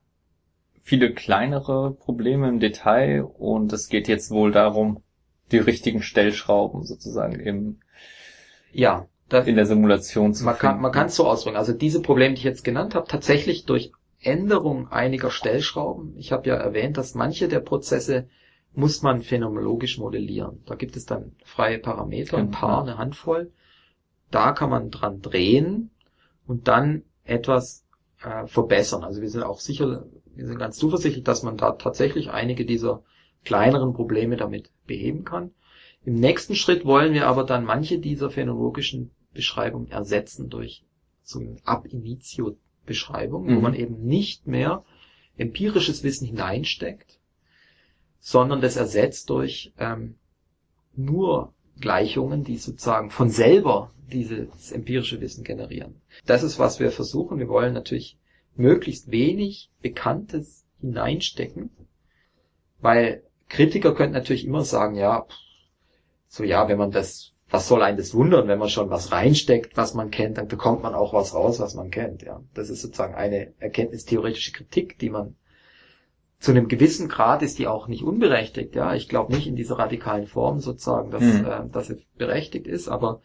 viele kleinere Probleme im Detail und es geht jetzt wohl darum, die richtigen Stellschrauben sozusagen im ja, das, in der Simulation zu man finden. Kann, man kann es so ausdrücken. Also diese Probleme, die ich jetzt genannt habe, tatsächlich durch Änderung einiger Stellschrauben. Ich habe ja erwähnt, dass manche der Prozesse muss man phänomenologisch modellieren. Da gibt es dann freie Parameter, ein genau. paar, eine Handvoll. Da kann man dran drehen und dann etwas äh, verbessern. Also wir sind auch sicher, wir sind ganz zuversichtlich, dass man da tatsächlich einige dieser kleineren Probleme damit beheben kann. Im nächsten Schritt wollen wir aber dann manche dieser phänomenologischen Beschreibung ersetzen durch so eine Ab Initio Beschreibung, mhm. wo man eben nicht mehr empirisches Wissen hineinsteckt, sondern das ersetzt durch ähm, nur Gleichungen, die sozusagen von selber dieses empirische Wissen generieren. Das ist, was wir versuchen. Wir wollen natürlich möglichst wenig Bekanntes hineinstecken, weil Kritiker könnten natürlich immer sagen, ja, so ja, wenn man das was soll einen das wundern, wenn man schon was reinsteckt, was man kennt, dann bekommt man auch was raus, was man kennt. Ja, das ist sozusagen eine erkenntnistheoretische Kritik, die man zu einem gewissen Grad ist die auch nicht unberechtigt. Ja, ich glaube nicht in dieser radikalen Form sozusagen, dass, mhm. äh, dass sie berechtigt ist, aber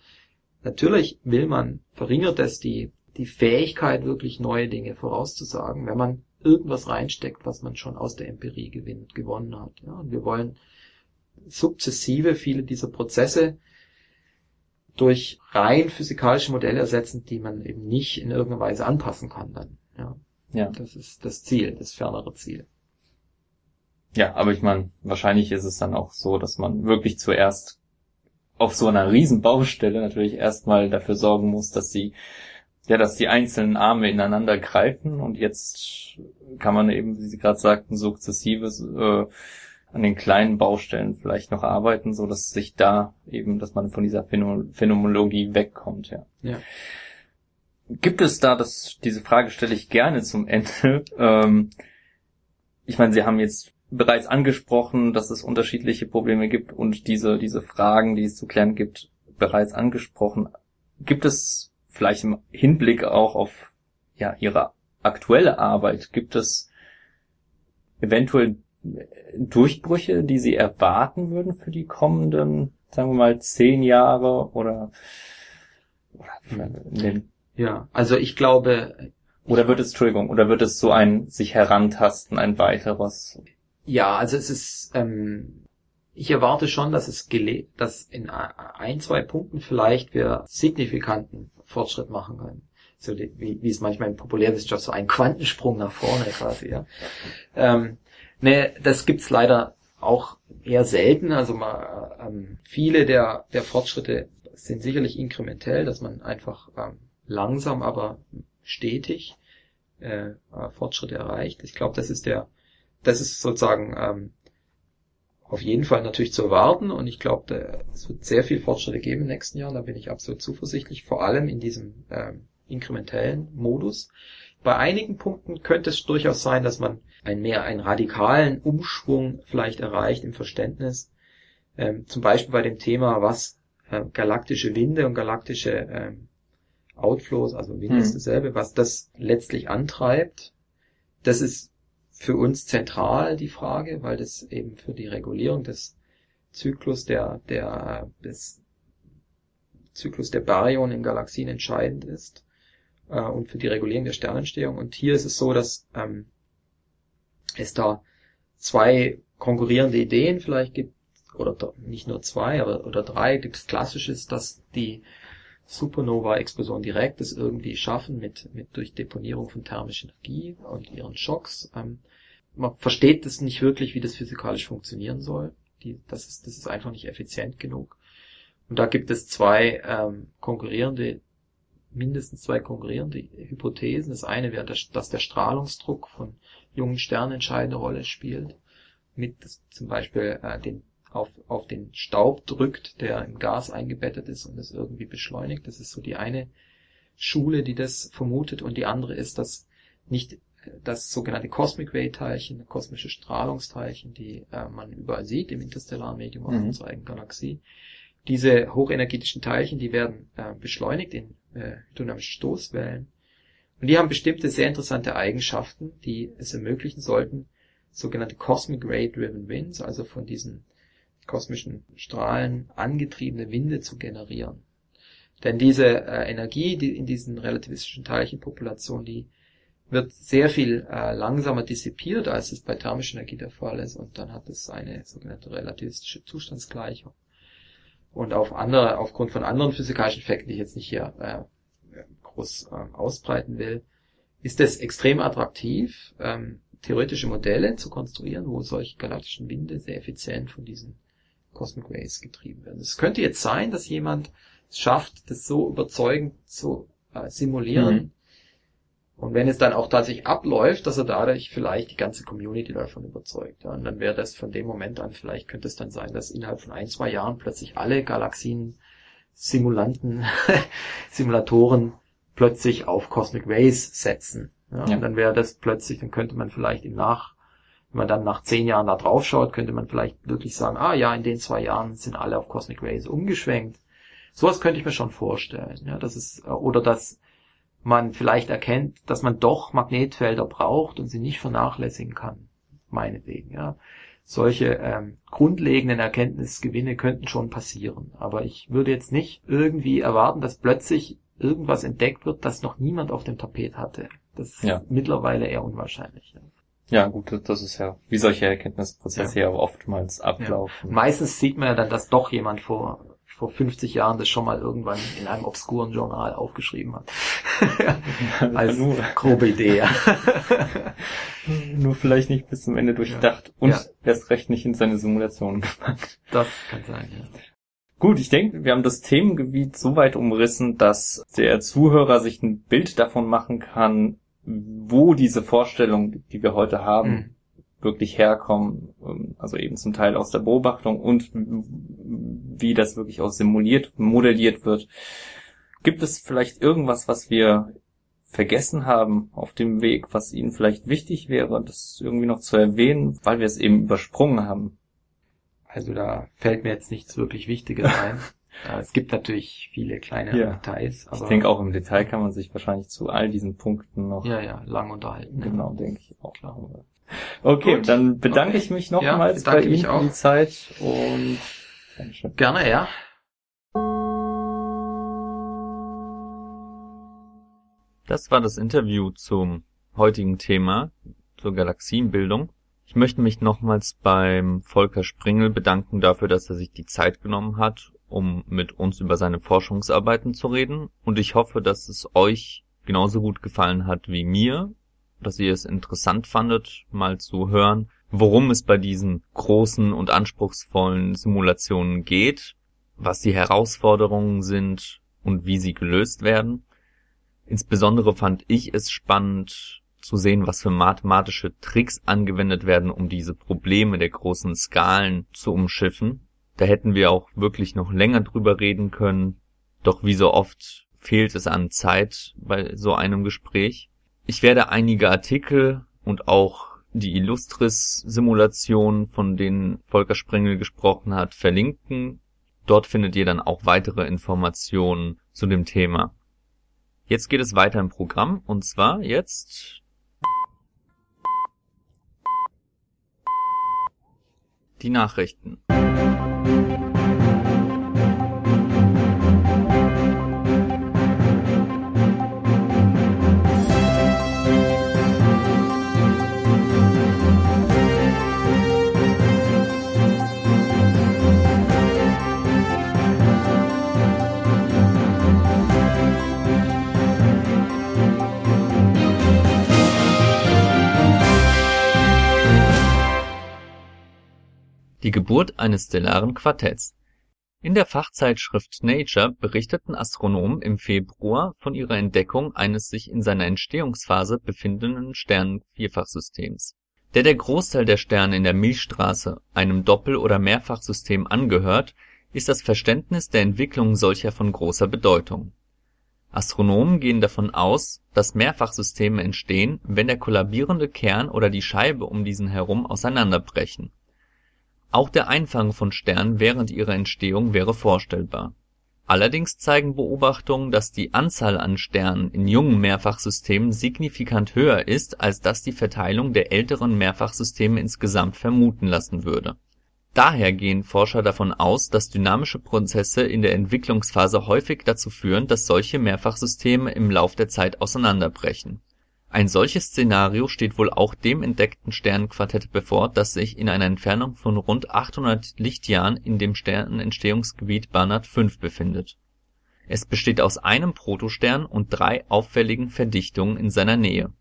natürlich will man verringert es die die Fähigkeit wirklich neue Dinge vorauszusagen, wenn man irgendwas reinsteckt, was man schon aus der Empirie gewinnt, gewonnen hat. Ja, und wir wollen sukzessive viele dieser Prozesse durch rein physikalische Modelle ersetzen, die man eben nicht in irgendeiner Weise anpassen kann dann. Ja. ja. Das ist das Ziel, das fernere Ziel. Ja, aber ich meine, wahrscheinlich ist es dann auch so, dass man wirklich zuerst auf so einer Riesenbaustelle natürlich erstmal dafür sorgen muss, dass sie ja, dass die einzelnen Arme ineinander greifen und jetzt kann man eben, wie Sie gerade sagten, sukzessives äh, an den kleinen Baustellen vielleicht noch arbeiten, so dass sich da eben, dass man von dieser Phänomenologie wegkommt, ja. ja. Gibt es da, das, diese Frage stelle ich gerne zum Ende. Ähm, ich meine, Sie haben jetzt bereits angesprochen, dass es unterschiedliche Probleme gibt und diese, diese Fragen, die es zu klären gibt, bereits angesprochen. Gibt es vielleicht im Hinblick auch auf ja, Ihre aktuelle Arbeit, gibt es eventuell Durchbrüche, die Sie erwarten würden für die kommenden, sagen wir mal, zehn Jahre oder, ja, also ich glaube, oder wird es, Entschuldigung, oder wird es so ein sich herantasten, ein weiteres? Ja, also es ist, ähm, ich erwarte schon, dass es gele dass in ein, zwei Punkten vielleicht wir signifikanten Fortschritt machen können. So wie, wie es manchmal in Populärwissenschaft so ein Quantensprung nach vorne quasi, ja. Ähm, ne, das gibt's leider auch eher selten. Also mal, ähm, viele der, der Fortschritte sind sicherlich inkrementell, dass man einfach ähm, langsam, aber stetig äh, äh Fortschritte erreicht. Ich glaube, das ist der, das ist sozusagen ähm, auf jeden Fall natürlich zu erwarten und ich glaube, es wird sehr viel Fortschritte geben im nächsten Jahr, da bin ich absolut zuversichtlich, vor allem in diesem ähm, inkrementellen Modus. Bei einigen Punkten könnte es durchaus sein, dass man ein mehr einen radikalen Umschwung vielleicht erreicht im Verständnis. Ähm, zum Beispiel bei dem Thema, was äh, galaktische Winde und galaktische ähm, Outflows, also Wind mhm. ist dasselbe, was das letztlich antreibt. Das ist für uns zentral die Frage, weil das eben für die Regulierung des Zyklus der, der, des Zyklus der Baryonen in Galaxien entscheidend ist äh, und für die Regulierung der Sternentstehung. Und hier ist es so, dass ähm, es da zwei konkurrierende Ideen vielleicht gibt, oder nicht nur zwei, aber oder drei. Das Klassische ist, dass die Supernova-Explosion direkt es irgendwie schaffen mit, mit durch Deponierung von thermischer Energie und ihren Schocks. Ähm, man versteht das nicht wirklich, wie das physikalisch funktionieren soll. Die, das, ist, das ist einfach nicht effizient genug. Und da gibt es zwei ähm, konkurrierende mindestens zwei konkurrierende Hypothesen. Das eine wäre, dass der Strahlungsdruck von jungen Sternen entscheidende Rolle spielt, mit zum Beispiel äh, den, auf, auf den Staub drückt, der im Gas eingebettet ist und es irgendwie beschleunigt. Das ist so die eine Schule, die das vermutet. Und die andere ist, dass nicht das sogenannte Cosmic Ray Teilchen, kosmische Strahlungsteilchen, die äh, man überall sieht im interstellaren Medium mhm. unserer eigenen Galaxie, diese hochenergetischen Teilchen, die werden äh, beschleunigt in äh, dynamische Stoßwellen. Und die haben bestimmte sehr interessante Eigenschaften, die es ermöglichen sollten, sogenannte Cosmic Ray Driven Winds, also von diesen kosmischen Strahlen angetriebene Winde zu generieren. Denn diese äh, Energie, die in diesen relativistischen Teilchenpopulationen, die wird sehr viel äh, langsamer dissipiert, als es bei thermischer Energie der Fall ist, und dann hat es eine sogenannte relativistische Zustandsgleichung und auf andere, aufgrund von anderen physikalischen Effekten, die ich jetzt nicht hier äh, groß äh, ausbreiten will, ist es extrem attraktiv, ähm, theoretische Modelle zu konstruieren, wo solche galaktischen Winde sehr effizient von diesen Cosmic Rays getrieben werden. Es könnte jetzt sein, dass jemand es schafft, das so überzeugend zu äh, simulieren, mhm. Und wenn es dann auch tatsächlich abläuft, dass er dadurch vielleicht die ganze Community davon überzeugt. Ja, und dann wäre das von dem Moment an, vielleicht könnte es dann sein, dass innerhalb von ein, zwei Jahren plötzlich alle Galaxien Simulanten, Simulatoren plötzlich auf Cosmic Rays setzen. Ja, ja. Und dann wäre das plötzlich, dann könnte man vielleicht im Nach, wenn man dann nach zehn Jahren da drauf schaut, könnte man vielleicht wirklich sagen, ah ja, in den zwei Jahren sind alle auf Cosmic Rays umgeschwenkt. Sowas könnte ich mir schon vorstellen. Ja, das ist, oder dass man vielleicht erkennt, dass man doch Magnetfelder braucht und sie nicht vernachlässigen kann. Meinetwegen, ja. Solche ähm, grundlegenden Erkenntnisgewinne könnten schon passieren. Aber ich würde jetzt nicht irgendwie erwarten, dass plötzlich irgendwas entdeckt wird, das noch niemand auf dem Tapet hatte. Das ist ja. mittlerweile eher unwahrscheinlich. Ja. Ja, gut, das ist ja, wie solche Erkenntnisprozesse ja, ja oftmals ablaufen. Ja. Meistens sieht man ja dann, dass doch jemand vor vor 50 Jahren das schon mal irgendwann in einem obskuren Journal aufgeschrieben hat. Als nur, grobe Idee. Ja. nur vielleicht nicht bis zum Ende durchdacht und erst recht nicht in seine Simulation gepackt. Das kann sein, ja. Gut, ich denke, wir haben das Themengebiet so weit umrissen, dass der Zuhörer sich ein Bild davon machen kann, wo diese Vorstellung, die wir heute haben, mhm wirklich herkommen, ähm, also eben zum Teil aus der Beobachtung und wie das wirklich auch simuliert, modelliert wird. Gibt es vielleicht irgendwas, was wir vergessen haben auf dem Weg, was Ihnen vielleicht wichtig wäre, das irgendwie noch zu erwähnen, weil wir es eben übersprungen haben? Also da fällt mir jetzt nichts wirklich Wichtiges ein. es gibt natürlich viele kleine ja. Details. Aber ich denke auch im Detail kann man sich wahrscheinlich zu all diesen Punkten noch ja, ja, lang unterhalten. Genau, ja. denke ich auch. Klar. Okay, Gut. dann bedanke okay. ich mich nochmals ja, bei Ihnen für die Zeit und Dankeschön. gerne, ja. Das war das Interview zum heutigen Thema, zur Galaxienbildung. Ich möchte mich nochmals beim Volker Springel bedanken dafür, dass er sich die Zeit genommen hat, um mit uns über seine Forschungsarbeiten zu reden. Und ich hoffe, dass es euch genauso gut gefallen hat wie mir, dass ihr es interessant fandet, mal zu hören, worum es bei diesen großen und anspruchsvollen Simulationen geht, was die Herausforderungen sind und wie sie gelöst werden. Insbesondere fand ich es spannend zu sehen, was für mathematische Tricks angewendet werden, um diese Probleme der großen Skalen zu umschiffen. Da hätten wir auch wirklich noch länger drüber reden können, doch wie so oft fehlt es an Zeit bei so einem Gespräch. Ich werde einige Artikel und auch die Illustris-Simulation, von denen Volker Sprengel gesprochen hat, verlinken. Dort findet ihr dann auch weitere Informationen zu dem Thema. Jetzt geht es weiter im Programm und zwar jetzt die Nachrichten. Die Geburt eines stellaren Quartetts. In der Fachzeitschrift Nature berichteten Astronomen im Februar von ihrer Entdeckung eines sich in seiner Entstehungsphase befindenden Sternenvierfachsystems. Da der Großteil der Sterne in der Milchstraße einem Doppel oder Mehrfachsystem angehört, ist das Verständnis der Entwicklung solcher von großer Bedeutung. Astronomen gehen davon aus, dass Mehrfachsysteme entstehen, wenn der kollabierende Kern oder die Scheibe um diesen herum auseinanderbrechen auch der Einfang von Sternen während ihrer Entstehung wäre vorstellbar. Allerdings zeigen Beobachtungen, dass die Anzahl an Sternen in jungen Mehrfachsystemen signifikant höher ist, als das die Verteilung der älteren Mehrfachsysteme insgesamt vermuten lassen würde. Daher gehen Forscher davon aus, dass dynamische Prozesse in der Entwicklungsphase häufig dazu führen, dass solche Mehrfachsysteme im Lauf der Zeit auseinanderbrechen ein solches Szenario steht wohl auch dem entdeckten Sternenquartett bevor, das sich in einer Entfernung von rund 800 Lichtjahren in dem Sternentstehungsgebiet Barnard V befindet. Es besteht aus einem Protostern und drei auffälligen Verdichtungen in seiner Nähe.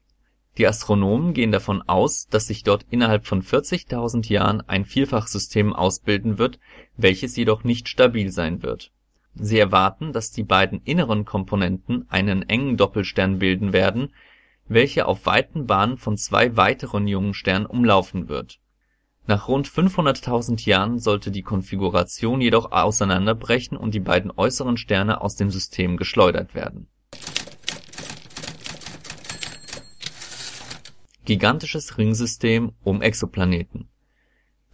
Die Astronomen gehen davon aus, dass sich dort innerhalb von 40.000 Jahren ein Vielfachsystem ausbilden wird, welches jedoch nicht stabil sein wird. Sie erwarten, dass die beiden inneren Komponenten einen engen Doppelstern bilden werden welche auf weiten Bahnen von zwei weiteren jungen Sternen umlaufen wird. Nach rund 500.000 Jahren sollte die Konfiguration jedoch auseinanderbrechen und die beiden äußeren Sterne aus dem System geschleudert werden. Gigantisches Ringsystem um Exoplaneten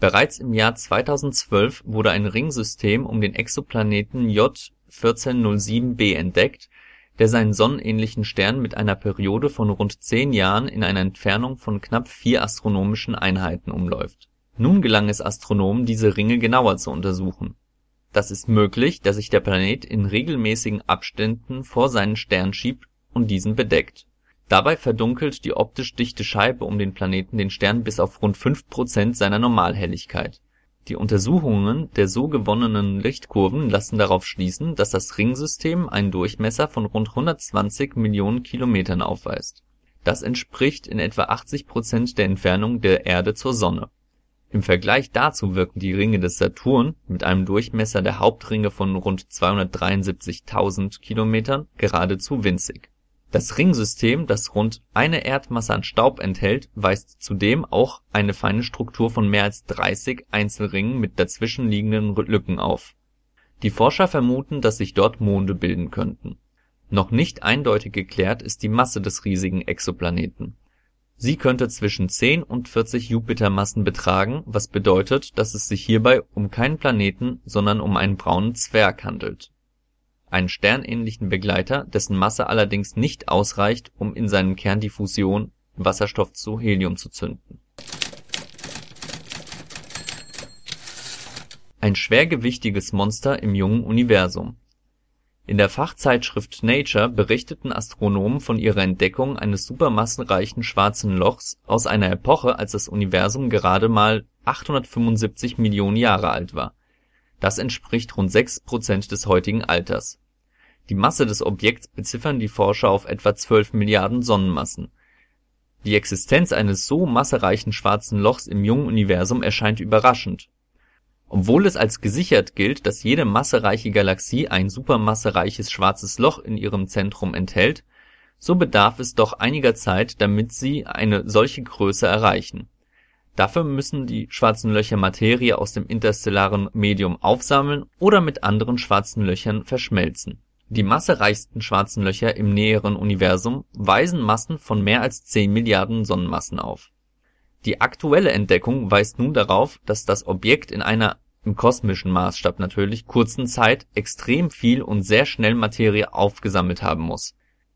Bereits im Jahr 2012 wurde ein Ringsystem um den Exoplaneten J 1407b entdeckt der seinen sonnenähnlichen Stern mit einer Periode von rund zehn Jahren in einer Entfernung von knapp vier astronomischen Einheiten umläuft. Nun gelang es Astronomen, diese Ringe genauer zu untersuchen. Das ist möglich, da sich der Planet in regelmäßigen Abständen vor seinen Stern schiebt und diesen bedeckt. Dabei verdunkelt die optisch dichte Scheibe um den Planeten den Stern bis auf rund fünf Prozent seiner Normalhelligkeit die Untersuchungen der so gewonnenen Lichtkurven lassen darauf schließen, dass das Ringsystem einen Durchmesser von rund 120 Millionen Kilometern aufweist. Das entspricht in etwa 80 Prozent der Entfernung der Erde zur Sonne. Im Vergleich dazu wirken die Ringe des Saturn mit einem Durchmesser der Hauptringe von rund 273.000 Kilometern geradezu winzig das Ringsystem, das rund eine Erdmasse an Staub enthält, weist zudem auch eine feine Struktur von mehr als 30 Einzelringen mit dazwischen liegenden Lücken auf. Die Forscher vermuten, dass sich dort Monde bilden könnten. Noch nicht eindeutig geklärt ist die Masse des riesigen Exoplaneten. Sie könnte zwischen 10 und 40 Jupitermassen betragen, was bedeutet, dass es sich hierbei um keinen Planeten, sondern um einen braunen Zwerg handelt einen sternähnlichen Begleiter, dessen Masse allerdings nicht ausreicht, um in seinem Kern die Fusion Wasserstoff zu Helium zu zünden. Ein schwergewichtiges Monster im jungen Universum In der Fachzeitschrift Nature berichteten Astronomen von ihrer Entdeckung eines supermassereichen Schwarzen Lochs aus einer Epoche, als das Universum gerade mal 875 Millionen Jahre alt war. Das entspricht rund sechs Prozent des heutigen Alters. Die Masse des Objekts beziffern die Forscher auf etwa 12 Milliarden Sonnenmassen. Die Existenz eines so massereichen Schwarzen Lochs im jungen Universum erscheint überraschend obwohl es als gesichert gilt, dass jede massereiche Galaxie ein supermassereiches Schwarzes Loch in ihrem Zentrum enthält, so bedarf es doch einiger Zeit, damit sie eine solche Größe erreichen. Dafür müssen die Schwarzen Löcher Materie aus dem interstellaren Medium aufsammeln oder mit anderen Schwarzen Löchern verschmelzen. Die massereichsten Schwarzen Löcher im näheren Universum weisen Massen von mehr als 10 Milliarden Sonnenmassen auf die aktuelle Entdeckung weist nun darauf, dass das Objekt in einer (im kosmischen Maßstab natürlich) kurzen Zeit extrem viel und sehr schnell Materie aufgesammelt haben muss.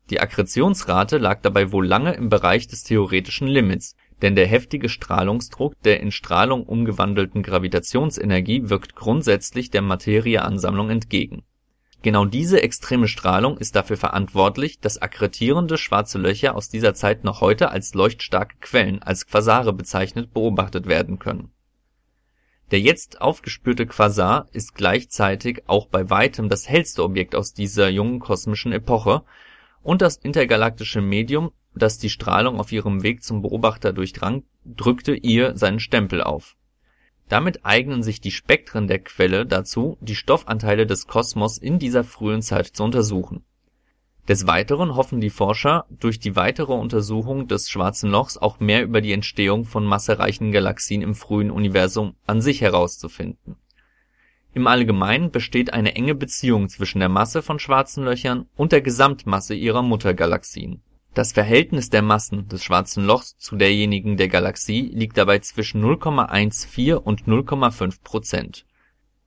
Die Akkretionsrate lag dabei wohl lange im Bereich des theoretischen Limits, denn der heftige Strahlungsdruck der in Strahlung umgewandelten Gravitationsenergie wirkt grundsätzlich der Materieansammlung entgegen Genau diese extreme Strahlung ist dafür verantwortlich, dass akkretierende schwarze Löcher aus dieser Zeit noch heute als leuchtstarke Quellen, als Quasare bezeichnet, beobachtet werden können. Der jetzt aufgespürte Quasar ist gleichzeitig auch bei weitem das hellste Objekt aus dieser jungen kosmischen Epoche und das intergalaktische Medium, das die Strahlung auf ihrem Weg zum Beobachter durchdrang, drückte ihr seinen Stempel auf damit eignen sich die Spektren der Quelle dazu, die Stoffanteile des Kosmos in dieser frühen Zeit zu untersuchen. Des Weiteren hoffen die Forscher, durch die weitere Untersuchung des Schwarzen Lochs auch mehr über die Entstehung von massereichen Galaxien im frühen Universum an sich herauszufinden. Im Allgemeinen besteht eine enge Beziehung zwischen der Masse von Schwarzen Löchern und der Gesamtmasse ihrer Muttergalaxien das Verhältnis der Massen des Schwarzen Lochs zu derjenigen der Galaxie liegt dabei zwischen 0,14 und 0,5 Prozent.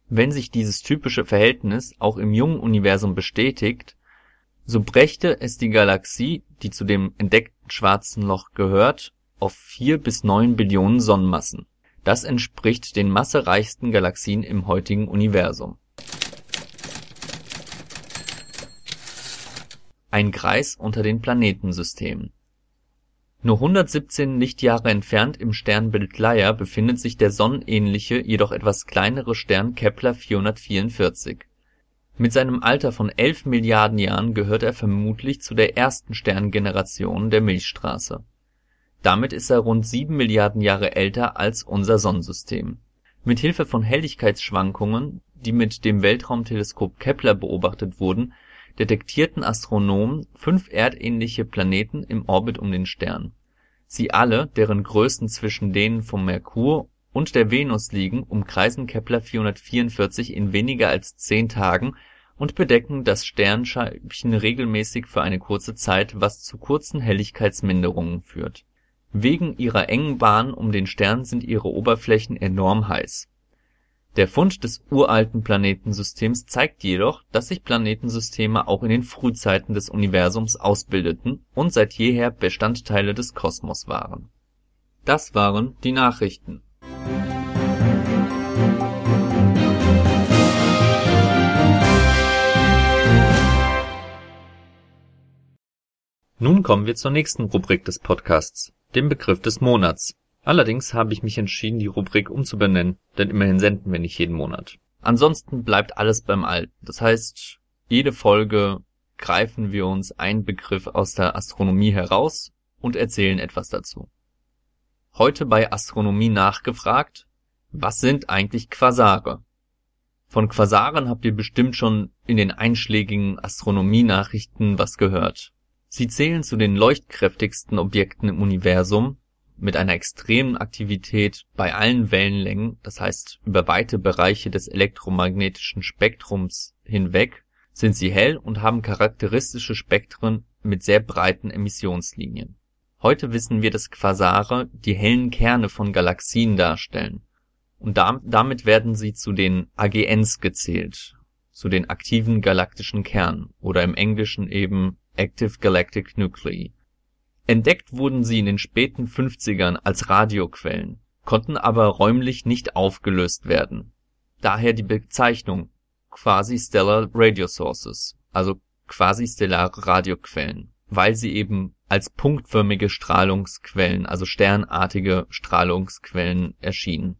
Wenn sich dieses typische Verhältnis auch im jungen Universum bestätigt, so brächte es die Galaxie, die zu dem entdeckten Schwarzen Loch gehört, auf 4 bis 9 Billionen Sonnenmassen. Das entspricht den massereichsten Galaxien im heutigen Universum ein Kreis unter den Planetensystemen. Nur 117 Lichtjahre entfernt im Sternbild Leier befindet sich der sonnenähnliche, jedoch etwas kleinere Stern Kepler-444. Mit seinem Alter von 11 Milliarden Jahren gehört er vermutlich zu der ersten Sterngeneration der Milchstraße. Damit ist er rund 7 Milliarden Jahre älter als unser Sonnensystem. Mit Hilfe von Helligkeitsschwankungen, die mit dem Weltraumteleskop Kepler beobachtet wurden detektierten Astronomen fünf erdähnliche Planeten im Orbit um den Stern. Sie alle, deren Größen zwischen denen vom Merkur und der Venus liegen, umkreisen Kepler-444 in weniger als zehn Tagen und bedecken das Sternscheibchen regelmäßig für eine kurze Zeit, was zu kurzen Helligkeitsminderungen führt. Wegen ihrer engen Bahn um den Stern sind ihre Oberflächen enorm heiß der Fund des uralten Planetensystems zeigt jedoch, dass sich Planetensysteme auch in den Frühzeiten des Universums ausbildeten und seit jeher Bestandteile des Kosmos waren. Das waren die Nachrichten. Nun kommen wir zur nächsten Rubrik des Podcasts, dem Begriff des Monats Allerdings habe ich mich entschieden, die Rubrik umzubenennen, denn immerhin senden wir nicht jeden Monat. Ansonsten bleibt alles beim Alten. Das heißt, jede Folge greifen wir uns einen Begriff aus der Astronomie heraus und erzählen etwas dazu. Heute bei Astronomie nachgefragt, was sind eigentlich Quasare? Von Quasaren habt ihr bestimmt schon in den einschlägigen Astronomienachrichten was gehört. Sie zählen zu den leuchtkräftigsten Objekten im Universum mit einer extremen Aktivität bei allen Wellenlängen, das heißt über weite Bereiche des elektromagnetischen Spektrums hinweg, sind sie hell und haben charakteristische Spektren mit sehr breiten Emissionslinien. Heute wissen wir, dass Quasare die hellen Kerne von Galaxien darstellen, und damit werden sie zu den AGNs gezählt, zu den aktiven galaktischen Kernen oder im Englischen eben Active Galactic Nuclei Entdeckt wurden sie in den späten 50ern als Radioquellen, konnten aber räumlich nicht aufgelöst werden. Daher die Bezeichnung Quasi-Stellar Radio Sources also quasi-stellare Radioquellen, weil sie eben als punktförmige Strahlungsquellen, also sternartige Strahlungsquellen erschienen.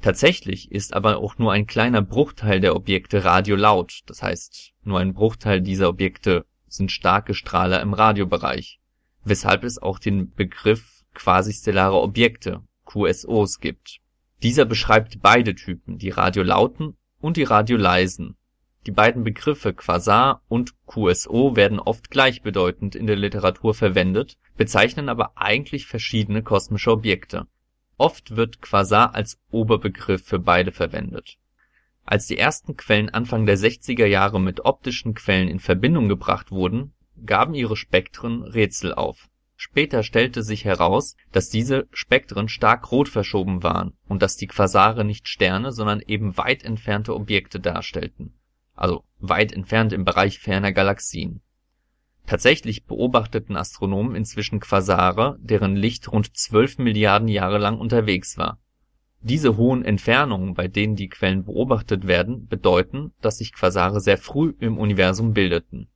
Tatsächlich ist aber auch nur ein kleiner Bruchteil der Objekte radiolaut, das heißt, nur ein Bruchteil dieser Objekte sind starke Strahler im Radiobereich, weshalb es auch den Begriff quasi-stellare Objekte (QSOs) gibt. Dieser beschreibt beide Typen, die radiolauten und die radioleisen die beiden Begriffe Quasar und QSO werden oft gleichbedeutend in der Literatur verwendet, bezeichnen aber eigentlich verschiedene kosmische Objekte. Oft wird Quasar als Oberbegriff für beide verwendet. Als die ersten Quellen Anfang der 60er Jahre mit optischen Quellen in Verbindung gebracht wurden, gaben ihre Spektren Rätsel auf. Später stellte sich heraus, dass diese Spektren stark rot verschoben waren und dass die Quasare nicht Sterne, sondern eben weit entfernte Objekte darstellten also weit entfernt im Bereich ferner Galaxien. Tatsächlich beobachteten Astronomen inzwischen Quasare, deren Licht rund 12 Milliarden Jahre lang unterwegs war. Diese hohen Entfernungen, bei denen die Quellen beobachtet werden, bedeuten, dass sich Quasare sehr früh im Universum bildeten.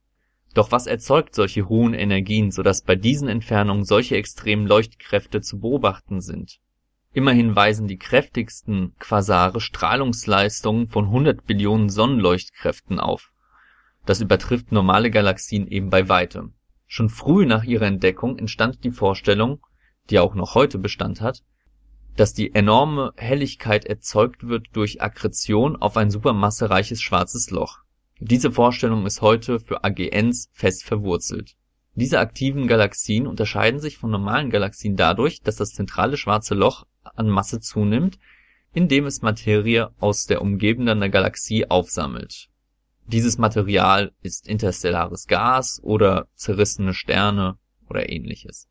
Doch was erzeugt solche hohen Energien, sodass bei diesen Entfernungen solche extremen Leuchtkräfte zu beobachten sind Immerhin weisen die kräftigsten Quasare Strahlungsleistungen von 100 Billionen Sonnenleuchtkräften auf. Das übertrifft normale Galaxien eben bei weitem. Schon früh nach ihrer Entdeckung entstand die Vorstellung, die auch noch heute Bestand hat, dass die enorme Helligkeit erzeugt wird durch Akkretion auf ein supermassereiches Schwarzes Loch. Diese Vorstellung ist heute für AGNs fest verwurzelt. Diese aktiven Galaxien unterscheiden sich von normalen Galaxien dadurch, dass das zentrale Schwarze Loch an Masse zunimmt, indem es Materie aus der umgebenden Galaxie aufsammelt. Dieses Material ist interstellares Gas oder zerrissene Sterne oder ähnliches.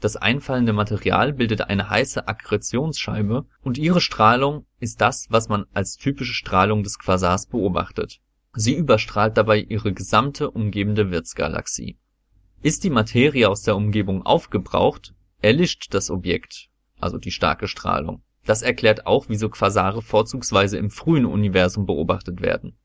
Das einfallende Material bildet eine heiße Akkretionsscheibe und ihre Strahlung ist das, was man als typische Strahlung des Quasars beobachtet. Sie überstrahlt dabei ihre gesamte umgebende Wirtsgalaxie. Ist die Materie aus der Umgebung aufgebraucht, erlischt das Objekt also die starke Strahlung. Das erklärt auch, wieso Quasare vorzugsweise im frühen Universum beobachtet werden.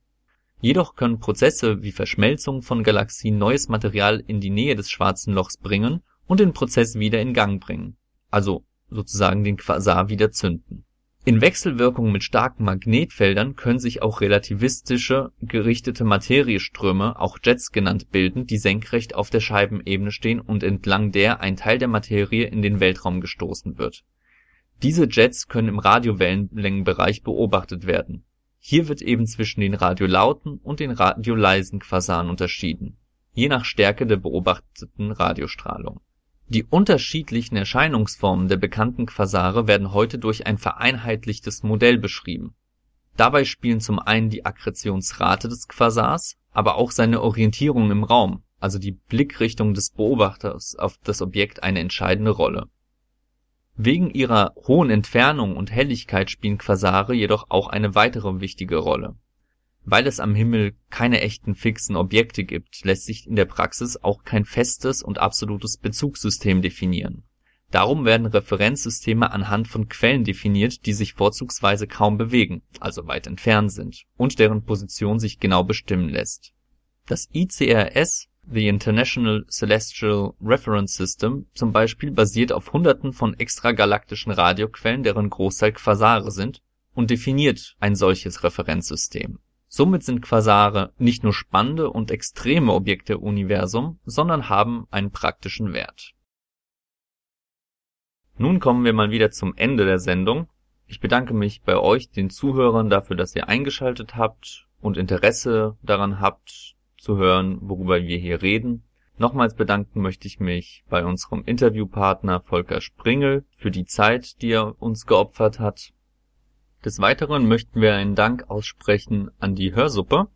Jedoch können Prozesse wie Verschmelzung von Galaxien neues Material in die Nähe des Schwarzen Lochs bringen und den Prozess wieder in Gang bringen, also sozusagen den Quasar wieder zünden. In Wechselwirkung mit starken Magnetfeldern können sich auch relativistische, gerichtete Materieströme, auch Jets genannt, bilden, die senkrecht auf der Scheibenebene stehen und entlang der ein Teil der Materie in den Weltraum gestoßen wird. Diese Jets können im Radiowellenlängenbereich beobachtet werden. Hier wird eben zwischen den radiolauten und den radioleisen Quasaren unterschieden, je nach Stärke der beobachteten Radiostrahlung die unterschiedlichen Erscheinungsformen der bekannten Quasare werden heute durch ein vereinheitlichtes Modell beschrieben. Dabei spielen zum einen die Akkretionsrate des Quasars, aber auch seine Orientierung im Raum, also die Blickrichtung des Beobachters auf das Objekt eine entscheidende Rolle. Wegen ihrer hohen Entfernung und Helligkeit spielen Quasare jedoch auch eine weitere wichtige Rolle weil es am Himmel keine echten fixen Objekte gibt, lässt sich in der Praxis auch kein festes und absolutes Bezugssystem definieren. Darum werden Referenzsysteme anhand von Quellen definiert, die sich vorzugsweise kaum bewegen, also weit entfernt sind, und deren Position sich genau bestimmen lässt. Das ICRS, the International Celestial Reference System, zum Beispiel basiert auf Hunderten von extragalaktischen Radioquellen, deren Großteil Quasare sind, und definiert ein solches Referenzsystem Somit sind Quasare nicht nur spannende und extreme Objekte im Universum, sondern haben einen praktischen Wert. Nun kommen wir mal wieder zum Ende der Sendung. Ich bedanke mich bei euch, den Zuhörern, dafür, dass ihr eingeschaltet habt und Interesse daran habt, zu hören, worüber wir hier reden. Nochmals bedanken möchte ich mich bei unserem Interviewpartner Volker Springel für die Zeit, die er uns geopfert hat. Des Weiteren möchten wir einen Dank aussprechen an die Hörsuppe.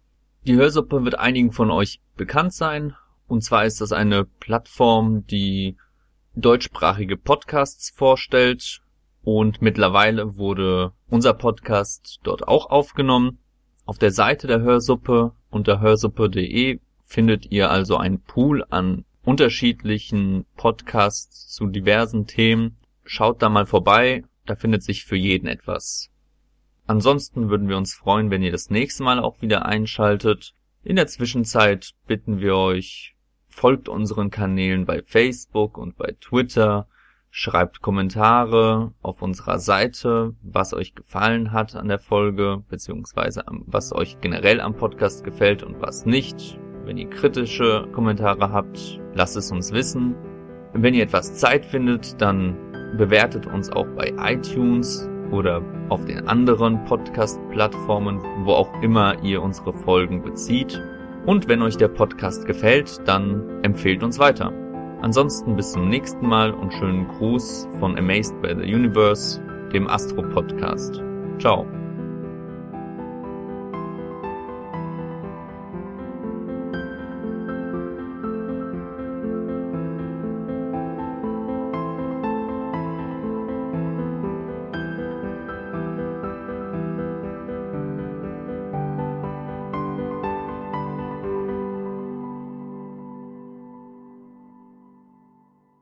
Die Hörsuppe wird einigen von euch bekannt sein. Und zwar ist das eine Plattform, die deutschsprachige Podcasts vorstellt. Und mittlerweile wurde unser Podcast dort auch aufgenommen. Auf der Seite der Hörsuppe unter hörsuppe.de findet ihr also einen Pool an unterschiedlichen Podcasts zu diversen Themen. Schaut da mal vorbei, da findet sich für jeden etwas. Ansonsten würden wir uns freuen, wenn ihr das nächste Mal auch wieder einschaltet. In der Zwischenzeit bitten wir euch, folgt unseren Kanälen bei Facebook und bei Twitter, schreibt Kommentare auf unserer Seite, was euch gefallen hat an der Folge, beziehungsweise was euch generell am Podcast gefällt und was nicht. Wenn ihr kritische Kommentare habt, lasst es uns wissen. Wenn ihr etwas Zeit findet, dann bewertet uns auch bei iTunes oder auf den anderen Podcast-Plattformen, wo auch immer ihr unsere Folgen bezieht. Und wenn euch der Podcast gefällt, dann empfehlt uns weiter. Ansonsten bis zum nächsten Mal und schönen Gruß von Amazed by the Universe, dem Astro Podcast. Ciao.